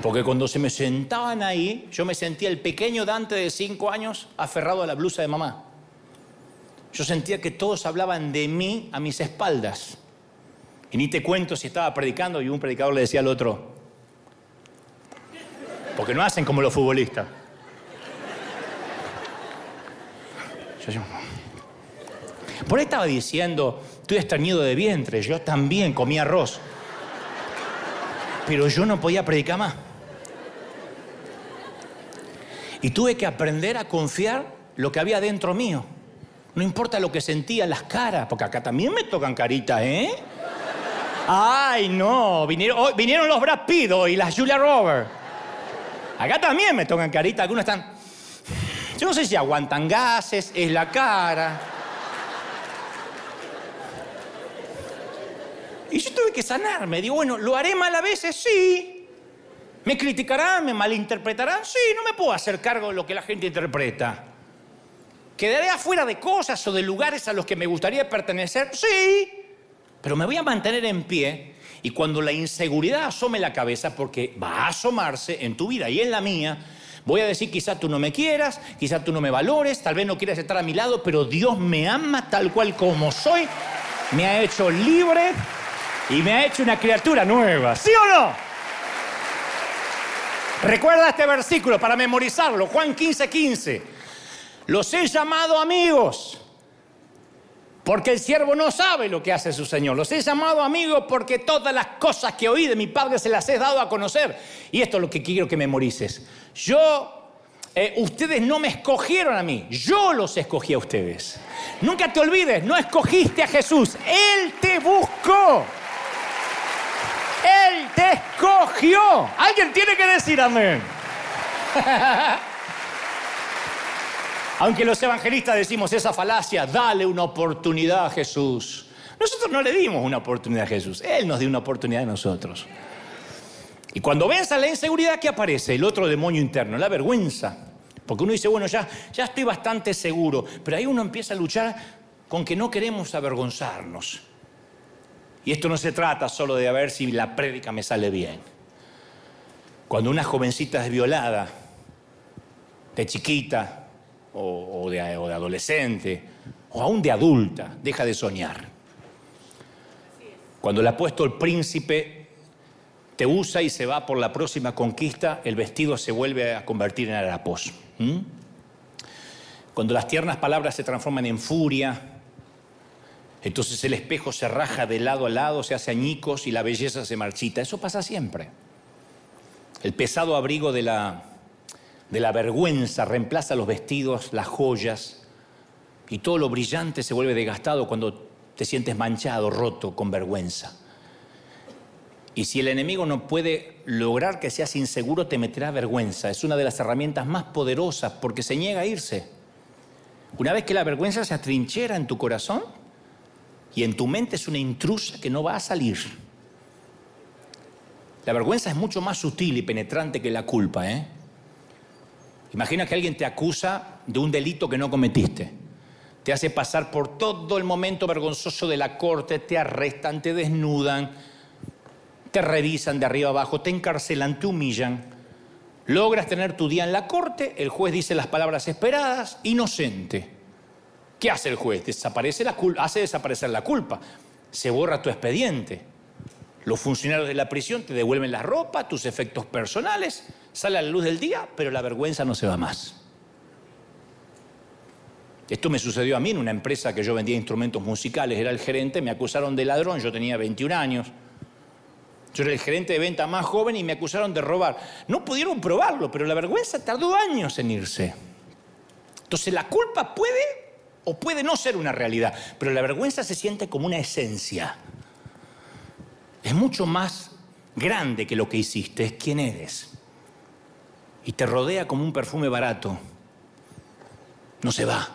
Porque cuando se me sentaban ahí, yo me sentía el pequeño Dante de cinco años aferrado a la blusa de mamá. Yo sentía que todos hablaban de mí a mis espaldas. Y ni te cuento si estaba predicando y un predicador le decía al otro, porque no hacen como los futbolistas. Por ahí estaba diciendo, estoy estreñido de vientre, yo también comí arroz. Pero yo no podía predicar más. Y tuve que aprender a confiar lo que había dentro mío. No importa lo que sentía en las caras, porque acá también me tocan caritas, ¿eh? Ay, no, vinieron, vinieron los Brad Pitt y las Julia Roberts. Acá también me tocan caritas, algunos están... Yo no sé si aguantan gases, es la cara. Y yo tuve que sanarme. Digo, bueno, ¿lo haré mal a veces? Sí. ¿Me criticarán? ¿Me malinterpretarán? Sí, no me puedo hacer cargo de lo que la gente interpreta. ¿Quedaré afuera de cosas o de lugares a los que me gustaría pertenecer? Sí. Pero me voy a mantener en pie y cuando la inseguridad asome la cabeza, porque va a asomarse en tu vida y en la mía, voy a decir, quizá tú no me quieras, quizá tú no me valores, tal vez no quieras estar a mi lado, pero Dios me ama tal cual como soy, me ha hecho libre y me ha hecho una criatura nueva. ¿Sí o no? Recuerda este versículo para memorizarlo, Juan 15, 15. Los he llamado amigos, porque el siervo no sabe lo que hace su Señor. Los he llamado amigos porque todas las cosas que oí de mi Padre se las he dado a conocer. Y esto es lo que quiero que memorices. Yo, eh, ustedes no me escogieron a mí, yo los escogí a ustedes. Nunca te olvides, no escogiste a Jesús, Él te buscó. Él te escogió. Alguien tiene que decir amén. Aunque los evangelistas decimos esa falacia, dale una oportunidad a Jesús. Nosotros no le dimos una oportunidad a Jesús, Él nos dio una oportunidad a nosotros. Y cuando venza la inseguridad, ¿qué aparece? El otro demonio interno, la vergüenza. Porque uno dice, bueno, ya, ya estoy bastante seguro, pero ahí uno empieza a luchar con que no queremos avergonzarnos. Y esto no se trata solo de a ver si la prédica me sale bien. Cuando una jovencita es violada, de chiquita, o, de, adolescente, o aún de adulta, deja de soñar. Cuando el príncipe te usa y se va por la próxima conquista, el vestido se vuelve a convertir en harapos. Cuando las tiernas palabras se transforman en furia, entonces el espejo se raja de lado a lado, se hace añicos y la belleza se marchita. Eso pasa siempre. El pesado abrigo de la de la vergüenza reemplaza los vestidos, las joyas, y todo lo brillante se vuelve desgastado cuando te sientes manchado, roto, con vergüenza. Y si el enemigo no puede lograr que seas inseguro, te meterá vergüenza. Es una de las herramientas más poderosas porque se niega a irse. Una vez que la vergüenza se atrinchera en tu corazón y en tu mente es una intrusa que no va a salir. La vergüenza es mucho más sutil y penetrante que la culpa, ¿eh? Imagina que alguien te acusa de un delito que no cometiste. Te hace pasar por todo el momento vergonzoso de la corte, te arrestan, te desnudan, te revisan de arriba abajo, te encarcelan, te humillan. Logras tener tu día en la corte, el juez dice las palabras esperadas, inocente. ¿Qué hace el juez? Desaparece la hace desaparecer la culpa. Se borra tu expediente. Los funcionarios de la prisión te devuelven la ropa, tus efectos personales, sale a la luz del día, pero la vergüenza no se va más. Esto me sucedió a mí en una empresa que yo vendía instrumentos musicales, era el gerente, me acusaron de ladrón, yo tenía 21 años. Yo era el gerente de venta más joven y me acusaron de robar. No pudieron probarlo, pero la vergüenza tardó años en irse. Entonces la culpa puede o puede no ser una realidad, pero la vergüenza se siente como una esencia. Es mucho más grande que lo que hiciste, es quién eres. Y te rodea como un perfume barato. No se va.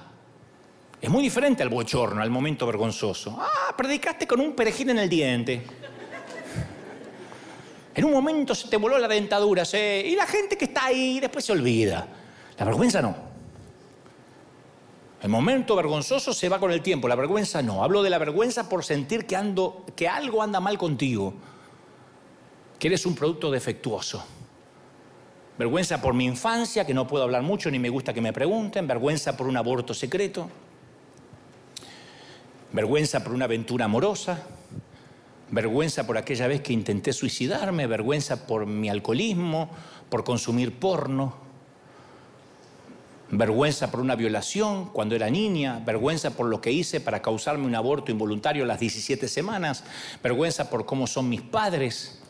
Es muy diferente al bochorno, al momento vergonzoso. Ah, predicaste con un perejil en el diente. En un momento se te voló la dentadura, y la gente que está ahí después se olvida. La vergüenza no. El momento vergonzoso se va con el tiempo, la vergüenza no. Hablo de la vergüenza por sentir que, ando, que algo anda mal contigo, que eres un producto defectuoso. Vergüenza por mi infancia, que no puedo hablar mucho ni me gusta que me pregunten. Vergüenza por un aborto secreto. Vergüenza por una aventura amorosa. Vergüenza por aquella vez que intenté suicidarme, vergüenza por mi alcoholismo, por consumir porno, vergüenza por una violación cuando era niña, vergüenza por lo que hice para causarme un aborto involuntario a las 17 semanas, vergüenza por cómo son mis padres,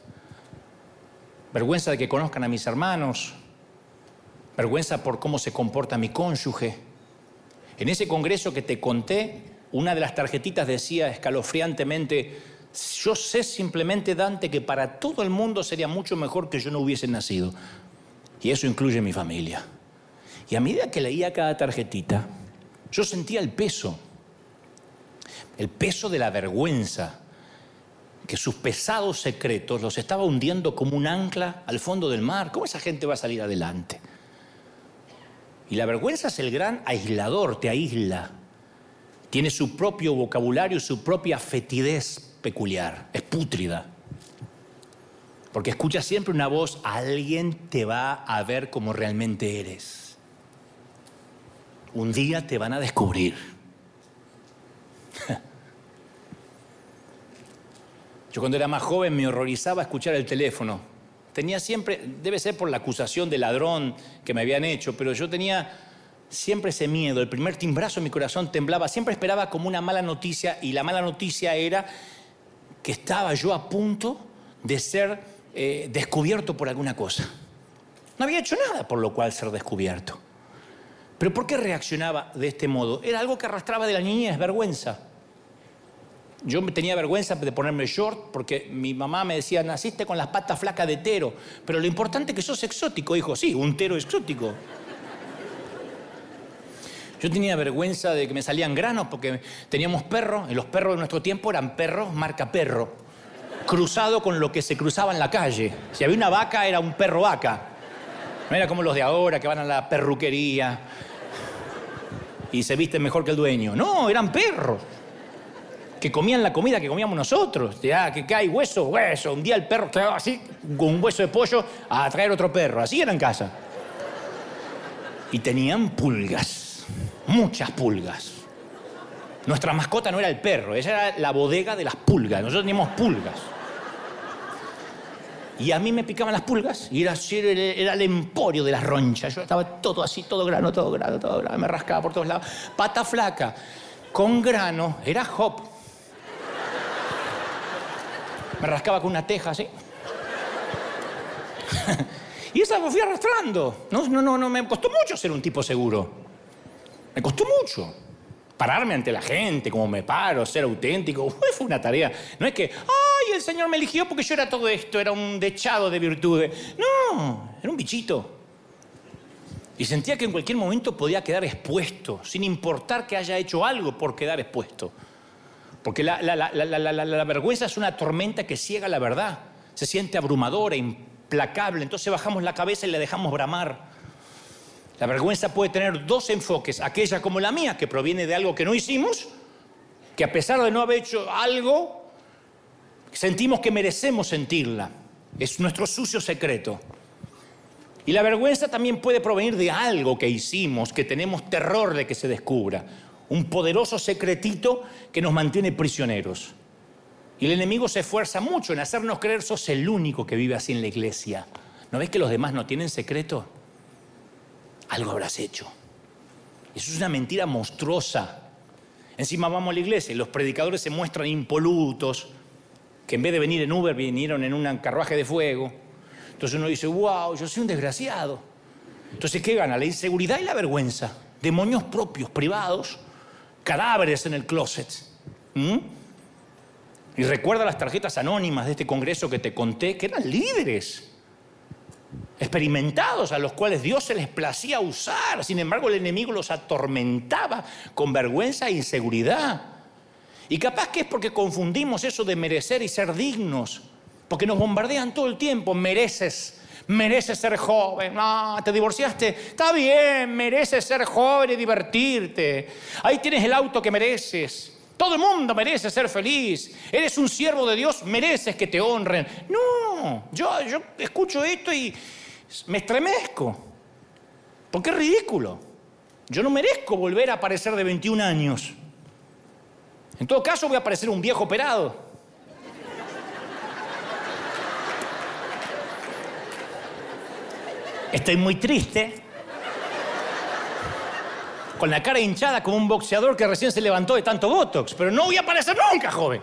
vergüenza de que conozcan a mis hermanos, vergüenza por cómo se comporta mi cónyuge. En ese congreso que te conté, una de las tarjetitas decía escalofriantemente, yo sé simplemente, Dante, que para todo el mundo sería mucho mejor que yo no hubiese nacido. Y eso incluye mi familia. Y a medida que leía cada tarjetita, yo sentía el peso, el peso de la vergüenza, que sus pesados secretos los estaba hundiendo como un ancla al fondo del mar. ¿Cómo esa gente va a salir adelante? Y la vergüenza es el gran aislador, te aísla. Tiene su propio vocabulario, su propia fetidez peculiar, es pútrida. Porque escuchas siempre una voz, alguien te va a ver como realmente eres. Un día te van a descubrir. Yo cuando era más joven me horrorizaba escuchar el teléfono. Tenía siempre, debe ser por la acusación de ladrón que me habían hecho, pero yo tenía siempre ese miedo. El primer timbrazo en mi corazón temblaba. Siempre esperaba como una mala noticia y la mala noticia era que estaba yo a punto de ser eh, descubierto por alguna cosa. No había hecho nada por lo cual ser descubierto. Pero ¿por qué reaccionaba de este modo? Era algo que arrastraba de la niñez, vergüenza. Yo tenía vergüenza de ponerme short porque mi mamá me decía, naciste con las patas flacas de tero, pero lo importante es que sos exótico, hijo, sí, un tero exótico. Yo tenía vergüenza de que me salían granos porque teníamos perros, y los perros de nuestro tiempo eran perros marca perro, cruzado con lo que se cruzaba en la calle. Si había una vaca, era un perro vaca. No era como los de ahora que van a la perruquería y se visten mejor que el dueño. No, eran perros que comían la comida que comíamos nosotros. Ya, que hay hueso, hueso. Un día el perro estaba así, con un hueso de pollo, a traer otro perro. Así era en casa. Y tenían pulgas muchas pulgas. Nuestra mascota no era el perro, esa era la bodega de las pulgas. Nosotros teníamos pulgas. Y a mí me picaban las pulgas y era, era el emporio de las ronchas. Yo estaba todo así, todo grano, todo grano, todo grano. Me rascaba por todos lados. Pata flaca, con grano, era hop. Me rascaba con una teja así. y esa me fui arrastrando. No, no, no, no, me costó mucho ser un tipo seguro. Me costó mucho pararme ante la gente, como me paro, ser auténtico. fue una tarea. No es que, ay, el Señor me eligió porque yo era todo esto, era un dechado de virtudes. No, era un bichito. Y sentía que en cualquier momento podía quedar expuesto, sin importar que haya hecho algo por quedar expuesto. Porque la, vergüenza es una tormenta que ciega la verdad. Se siente abrumadora, implacable. Entonces bajamos la cabeza y la dejamos bramar. La vergüenza puede tener dos enfoques, aquella como la mía, que proviene de algo que no hicimos, que a pesar de no haber hecho algo, sentimos que merecemos sentirla. Es nuestro sucio secreto. Y la vergüenza también puede provenir de algo que hicimos, que tenemos terror de que se descubra. Un poderoso secretito que nos mantiene prisioneros. Y el enemigo se esfuerza mucho en hacernos creer sos el único que vive así en la iglesia. ¿No ves que los demás no tienen secreto? Algo habrás hecho. Eso es una mentira monstruosa. Encima vamos a la iglesia y los predicadores se muestran impolutos, que en vez de venir en Uber vinieron en un carruaje de fuego. Entonces uno dice, wow, yo soy un desgraciado. Entonces, ¿qué gana? La inseguridad y la vergüenza. Demonios propios, privados, cadáveres en el closet. ¿Mm? Y recuerda las tarjetas anónimas de este congreso que te conté, que eran líderes experimentados a los cuales Dios se les placía usar. Sin embargo, el enemigo los atormentaba con vergüenza e inseguridad. Y capaz que es porque confundimos eso de merecer y ser dignos, porque nos bombardean todo el tiempo, mereces. Mereces ser joven. Ah, te divorciaste. Está bien, mereces ser joven y divertirte. Ahí tienes el auto que mereces. Todo el mundo merece ser feliz. Eres un siervo de Dios, mereces que te honren. No, yo, yo escucho esto y me estremezco. Porque es ridículo. Yo no merezco volver a aparecer de 21 años. En todo caso voy a parecer un viejo operado. Estoy muy triste. Con la cara hinchada como un boxeador que recién se levantó de tanto Botox. Pero no voy a aparecer nunca, joven.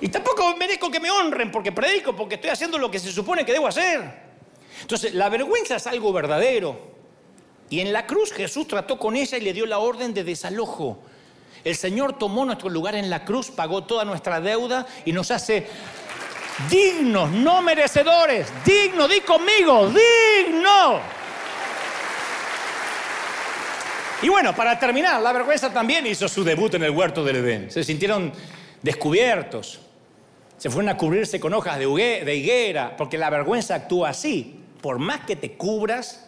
y tampoco merezco que me honren porque predico, porque estoy haciendo lo que se supone que debo hacer. Entonces, la vergüenza es algo verdadero. Y en la cruz Jesús trató con ella y le dio la orden de desalojo. El Señor tomó nuestro lugar en la cruz, pagó toda nuestra deuda y nos hace dignos, no merecedores. Digno, di conmigo, digno. Y bueno, para terminar, la vergüenza también hizo su debut en el huerto del Edén. Se sintieron descubiertos. Se fueron a cubrirse con hojas de higuera, porque la vergüenza actúa así. Por más que te cubras,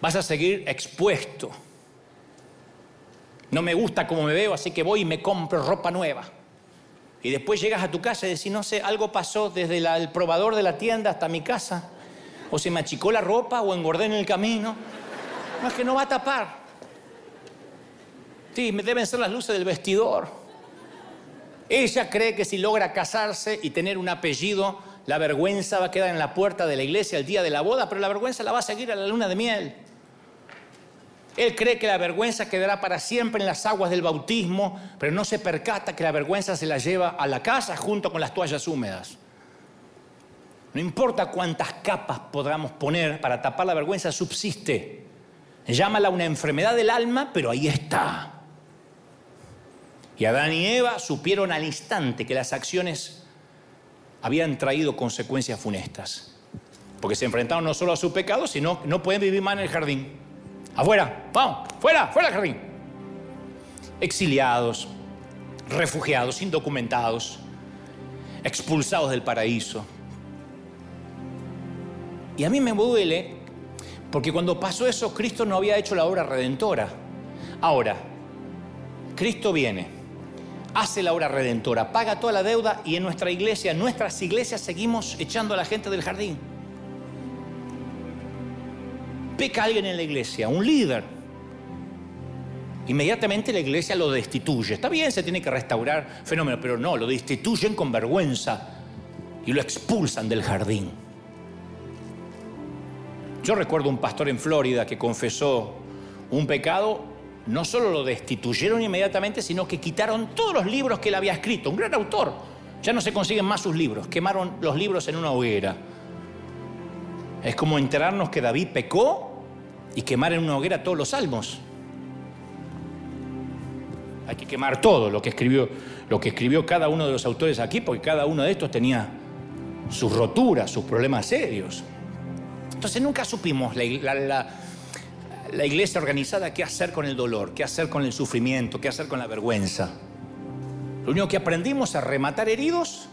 vas a seguir expuesto. No me gusta cómo me veo, así que voy y me compro ropa nueva. Y después llegas a tu casa y decís, no sé, algo pasó desde el probador de la tienda hasta mi casa. O se me achicó la ropa o engordé en el camino. No, es que no va a tapar. Sí, deben ser las luces del vestidor. Ella cree que si logra casarse y tener un apellido, la vergüenza va a quedar en la puerta de la iglesia el día de la boda, pero la vergüenza la va a seguir a la luna de miel. Él cree que la vergüenza quedará para siempre en las aguas del bautismo, pero no se percata que la vergüenza se la lleva a la casa junto con las toallas húmedas. No importa cuántas capas podamos poner para tapar la vergüenza, subsiste. Llámala una enfermedad del alma, pero ahí está. Y Adán y Eva supieron al instante que las acciones habían traído consecuencias funestas. Porque se enfrentaron no solo a su pecado, sino que no pueden vivir más en el jardín. Afuera, vamos, fuera, fuera del jardín. Exiliados, refugiados, indocumentados, expulsados del paraíso. Y a mí me duele porque cuando pasó eso, Cristo no había hecho la obra redentora. Ahora, Cristo viene, hace la obra redentora, paga toda la deuda y en nuestra iglesia, en nuestras iglesias seguimos echando a la gente del jardín peca alguien en la iglesia, un líder, inmediatamente la iglesia lo destituye. Está bien, se tiene que restaurar fenómeno, pero no, lo destituyen con vergüenza y lo expulsan del jardín. Yo recuerdo un pastor en Florida que confesó un pecado, no solo lo destituyeron inmediatamente, sino que quitaron todos los libros que él había escrito, un gran autor. Ya no se consiguen más sus libros, quemaron los libros en una hoguera. Es como enterarnos que David pecó y quemar en una hoguera todos los salmos. Hay que quemar todo lo que escribió, lo que escribió cada uno de los autores aquí, porque cada uno de estos tenía sus roturas, sus problemas serios. Entonces nunca supimos la, iglesia organizada qué hacer con el dolor, qué hacer con el sufrimiento, qué hacer con la vergüenza. Lo único que aprendimos es rematar heridos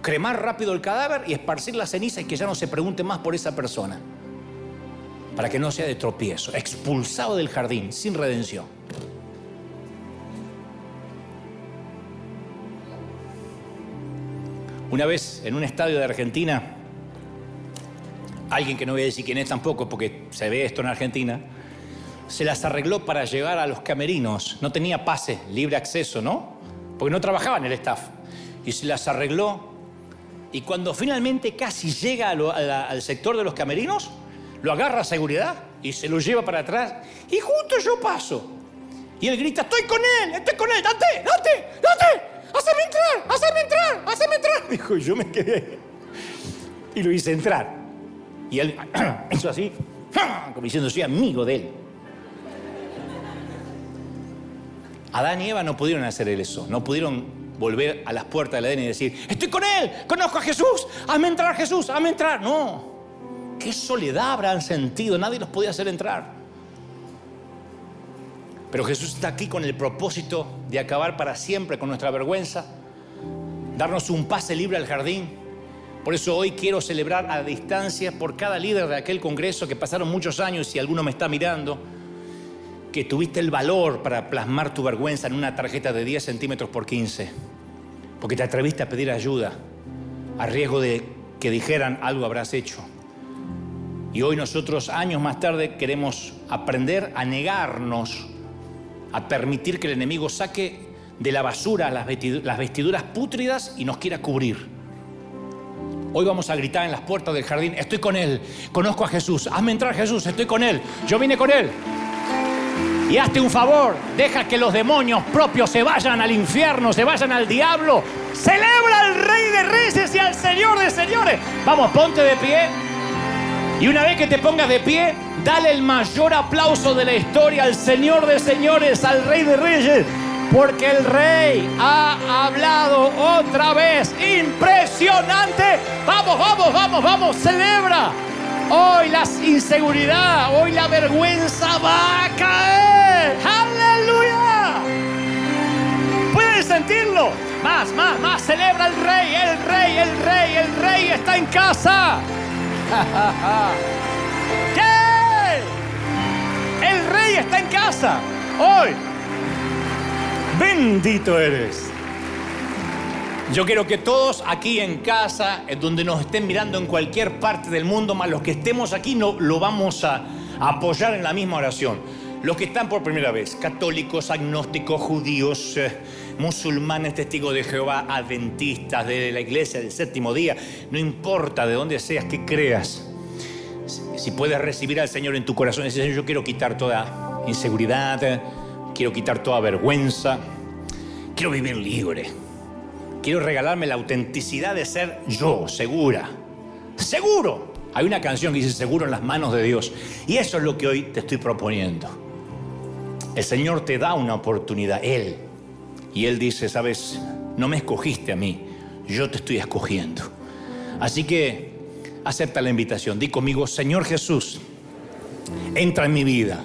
cremar rápido el cadáver y esparcir la ceniza y que ya no se pregunte más por esa persona. Para que no sea de tropiezo, expulsado del jardín, sin redención. Una vez en un estadio de Argentina, alguien que no voy a decir quién es tampoco, porque se ve esto en Argentina, se las arregló para llegar a los camerinos. No tenía pase, libre acceso, ¿no? Porque no trabajaba en el staff. Y se las arregló. Y cuando finalmente casi llega al sector de los camerinos, lo agarra a seguridad y se lo lleva para atrás. Y justo yo paso. Y él grita, estoy con él, estoy con él, date, date, date. ¡Haceme entrar! ¡Haceme entrar! ¡Haceme entrar! Dijo, yo me quedé. Y lo hice entrar. Y él hizo así, como diciendo, soy amigo de él. Adán y Eva no pudieron hacer eso, no pudieron volver a las puertas del Edén y decir, estoy con él, conozco a Jesús, hazme entrar Jesús, hazme entrar. No, qué soledad habrán sentido, nadie los podía hacer entrar. Pero Jesús está aquí con el propósito de acabar para siempre con nuestra vergüenza, darnos un pase libre al jardín. Por eso hoy quiero celebrar a distancia por cada líder de aquel congreso que pasaron muchos años y alguno me está mirando, que tuviste el valor para plasmar tu vergüenza en una tarjeta de 10 centímetros por 15, porque te atreviste a pedir ayuda a riesgo de que dijeran algo habrás hecho. Y hoy nosotros, años más tarde, queremos aprender a negarnos a permitir que el enemigo saque de la basura las vestiduras pútridas y nos quiera cubrir. Hoy vamos a gritar en las puertas del jardín, estoy con Él, conozco a Jesús, hazme entrar Jesús, estoy con Él, yo vine con Él. Y hazte un favor, deja que los demonios propios se vayan al infierno, se vayan al diablo. Celebra al Rey de Reyes y al Señor de Señores. Vamos, ponte de pie. Y una vez que te pongas de pie, dale el mayor aplauso de la historia al Señor de señores, al Rey de Reyes, porque el Rey ha hablado otra vez. Impresionante. Vamos, vamos, vamos, vamos, celebra. Hoy la inseguridad, hoy la vergüenza va a caer. Aleluya. ¿Pueden sentirlo? Más, más, más. Celebra el rey, el rey, el rey, el rey está en casa. ¿Qué? El rey está en casa. Hoy. Bendito eres. Yo quiero que todos aquí en casa, en donde nos estén mirando en cualquier parte del mundo, más los que estemos aquí, no, lo vamos a, apoyar en la misma oración. Los que están por primera vez, católicos, agnósticos, judíos, eh, musulmanes, testigos de Jehová, adventistas, de la iglesia del séptimo día, no importa de dónde seas, que creas. Si puedes recibir al Señor en tu corazón, decir, yo quiero quitar toda inseguridad, quiero quitar toda vergüenza, quiero vivir libre, quiero regalarme la autenticidad de ser yo, segura, seguro. Hay una canción que dice seguro en las manos de Dios y eso es lo que hoy te estoy proponiendo. El Señor te da una oportunidad, Él y él dice, sabes, no me escogiste a mí, yo te estoy escogiendo. Así que acepta la invitación. Di conmigo, Señor Jesús, entra en mi vida,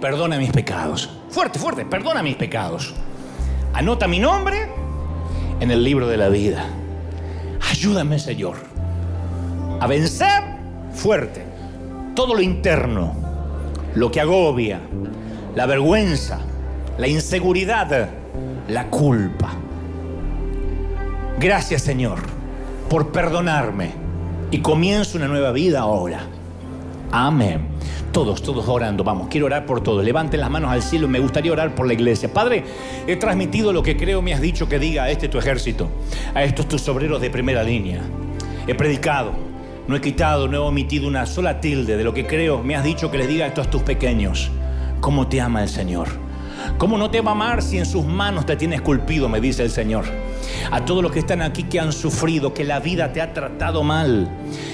perdona mis pecados. Fuerte, fuerte, perdona mis pecados. Anota mi nombre en el libro de la vida. Ayúdame, Señor, a vencer fuerte todo lo interno, lo que agobia, la vergüenza, la inseguridad la culpa. Gracias Señor por perdonarme y comienzo una nueva vida ahora. Amén. Todos, todos orando, vamos, quiero orar por todos. Levanten las manos al cielo, me gustaría orar por la iglesia. Padre, he transmitido lo que creo me has dicho que diga a este tu ejército, a estos tus obreros de primera línea. He predicado, no he quitado, no he omitido una sola tilde de lo que creo me has dicho que les diga a estos tus pequeños. ¿Cómo te ama el Señor? ¿Cómo no te va a amar si en sus manos te tiene esculpido? Me dice el Señor. A todos los que están aquí que han sufrido, que la vida te ha tratado mal.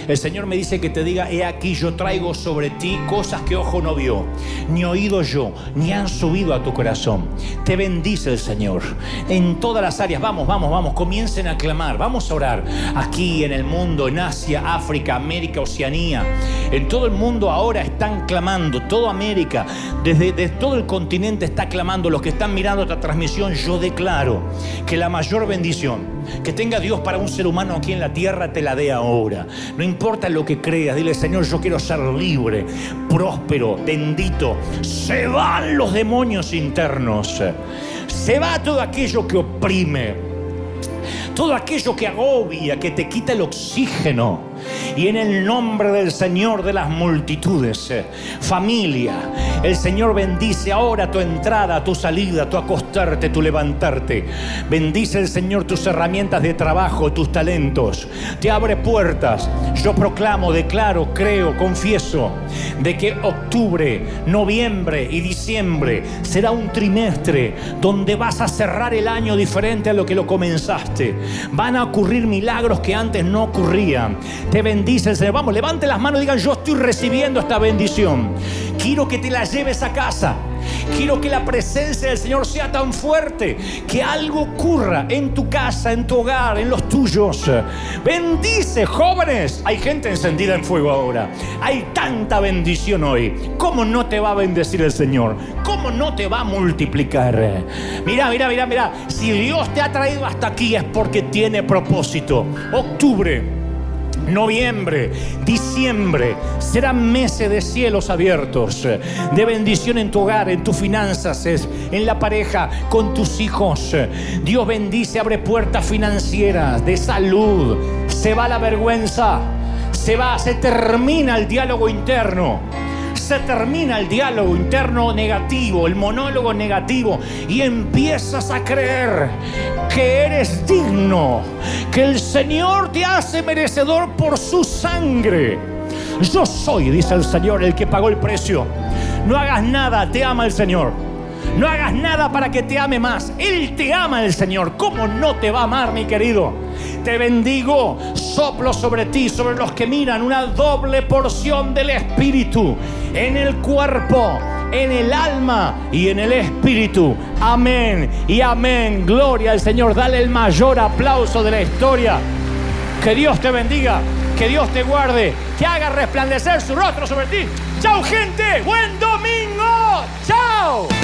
El Señor me dice que te diga, he aquí yo traigo sobre ti cosas que ojo no vio, ni oído yo, ni han subido a tu corazón. Te bendice el Señor. En todas las áreas, vamos, vamos, vamos, comiencen a clamar, vamos a orar. Aquí en el mundo, en Asia, África, América, Oceanía. En todo el mundo ahora están clamando, toda América, desde, desde todo el continente está clamando. Los que están mirando esta transmisión, yo declaro que la mayor bendición que tenga Dios para un ser humano aquí en la tierra, te la dé ahora. No importa lo que creas, dile Señor, yo quiero ser libre, próspero, bendito. Se van los demonios internos. Se va todo aquello que oprime. Todo aquello que agobia, que te quita el oxígeno y en el nombre del Señor de las multitudes, eh, familia, el Señor bendice ahora tu entrada, tu salida, tu acostarte, tu levantarte. Bendice el Señor tus herramientas de trabajo, tus talentos. Te abre puertas. Yo proclamo, declaro, creo, confieso de que octubre, noviembre y diciembre será un trimestre donde vas a cerrar el año diferente a lo que lo comenzaste. Van a ocurrir milagros que antes no ocurrían bendice el Señor. Vamos, levante las manos y digan, yo estoy recibiendo esta bendición. Quiero que te la lleves a casa. Quiero que la presencia del Señor sea tan fuerte que algo ocurra en tu casa, en tu hogar, en los tuyos. Bendice, jóvenes. Hay gente encendida en fuego ahora. Hay tanta bendición hoy. ¿Cómo no te va a bendecir el Señor? ¿Cómo no te va a multiplicar? Mira, mira, mira, mira. Si Dios te ha traído hasta aquí es porque tiene propósito. Octubre Noviembre, diciembre serán meses de cielos abiertos, de bendición en tu hogar, en tus finanzas, en la pareja, con tus hijos. Dios bendice, abre puertas financieras, de salud. Se va la vergüenza, se va, se termina el diálogo interno se termina el diálogo interno negativo, el monólogo negativo, y empiezas a creer que eres digno, que el Señor te hace merecedor por su sangre. Yo soy, dice el Señor, el que pagó el precio. No hagas nada, te ama el Señor. No hagas nada para que te ame más. Él te ama el Señor. ¿Cómo no te va a amar, mi querido? Te bendigo, soplo sobre ti, sobre los que miran, una doble porción del Espíritu en el cuerpo, en el alma y en el Espíritu. Amén y amén. Gloria al Señor. Dale el mayor aplauso de la historia. Que Dios te bendiga, que Dios te guarde, que haga resplandecer su rostro sobre ti. Chao gente, buen domingo. Chao.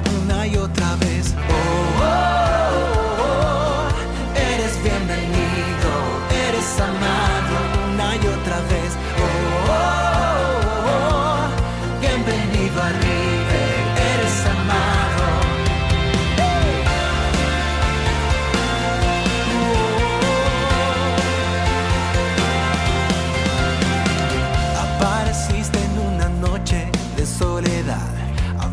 una y otra vez. oh. oh.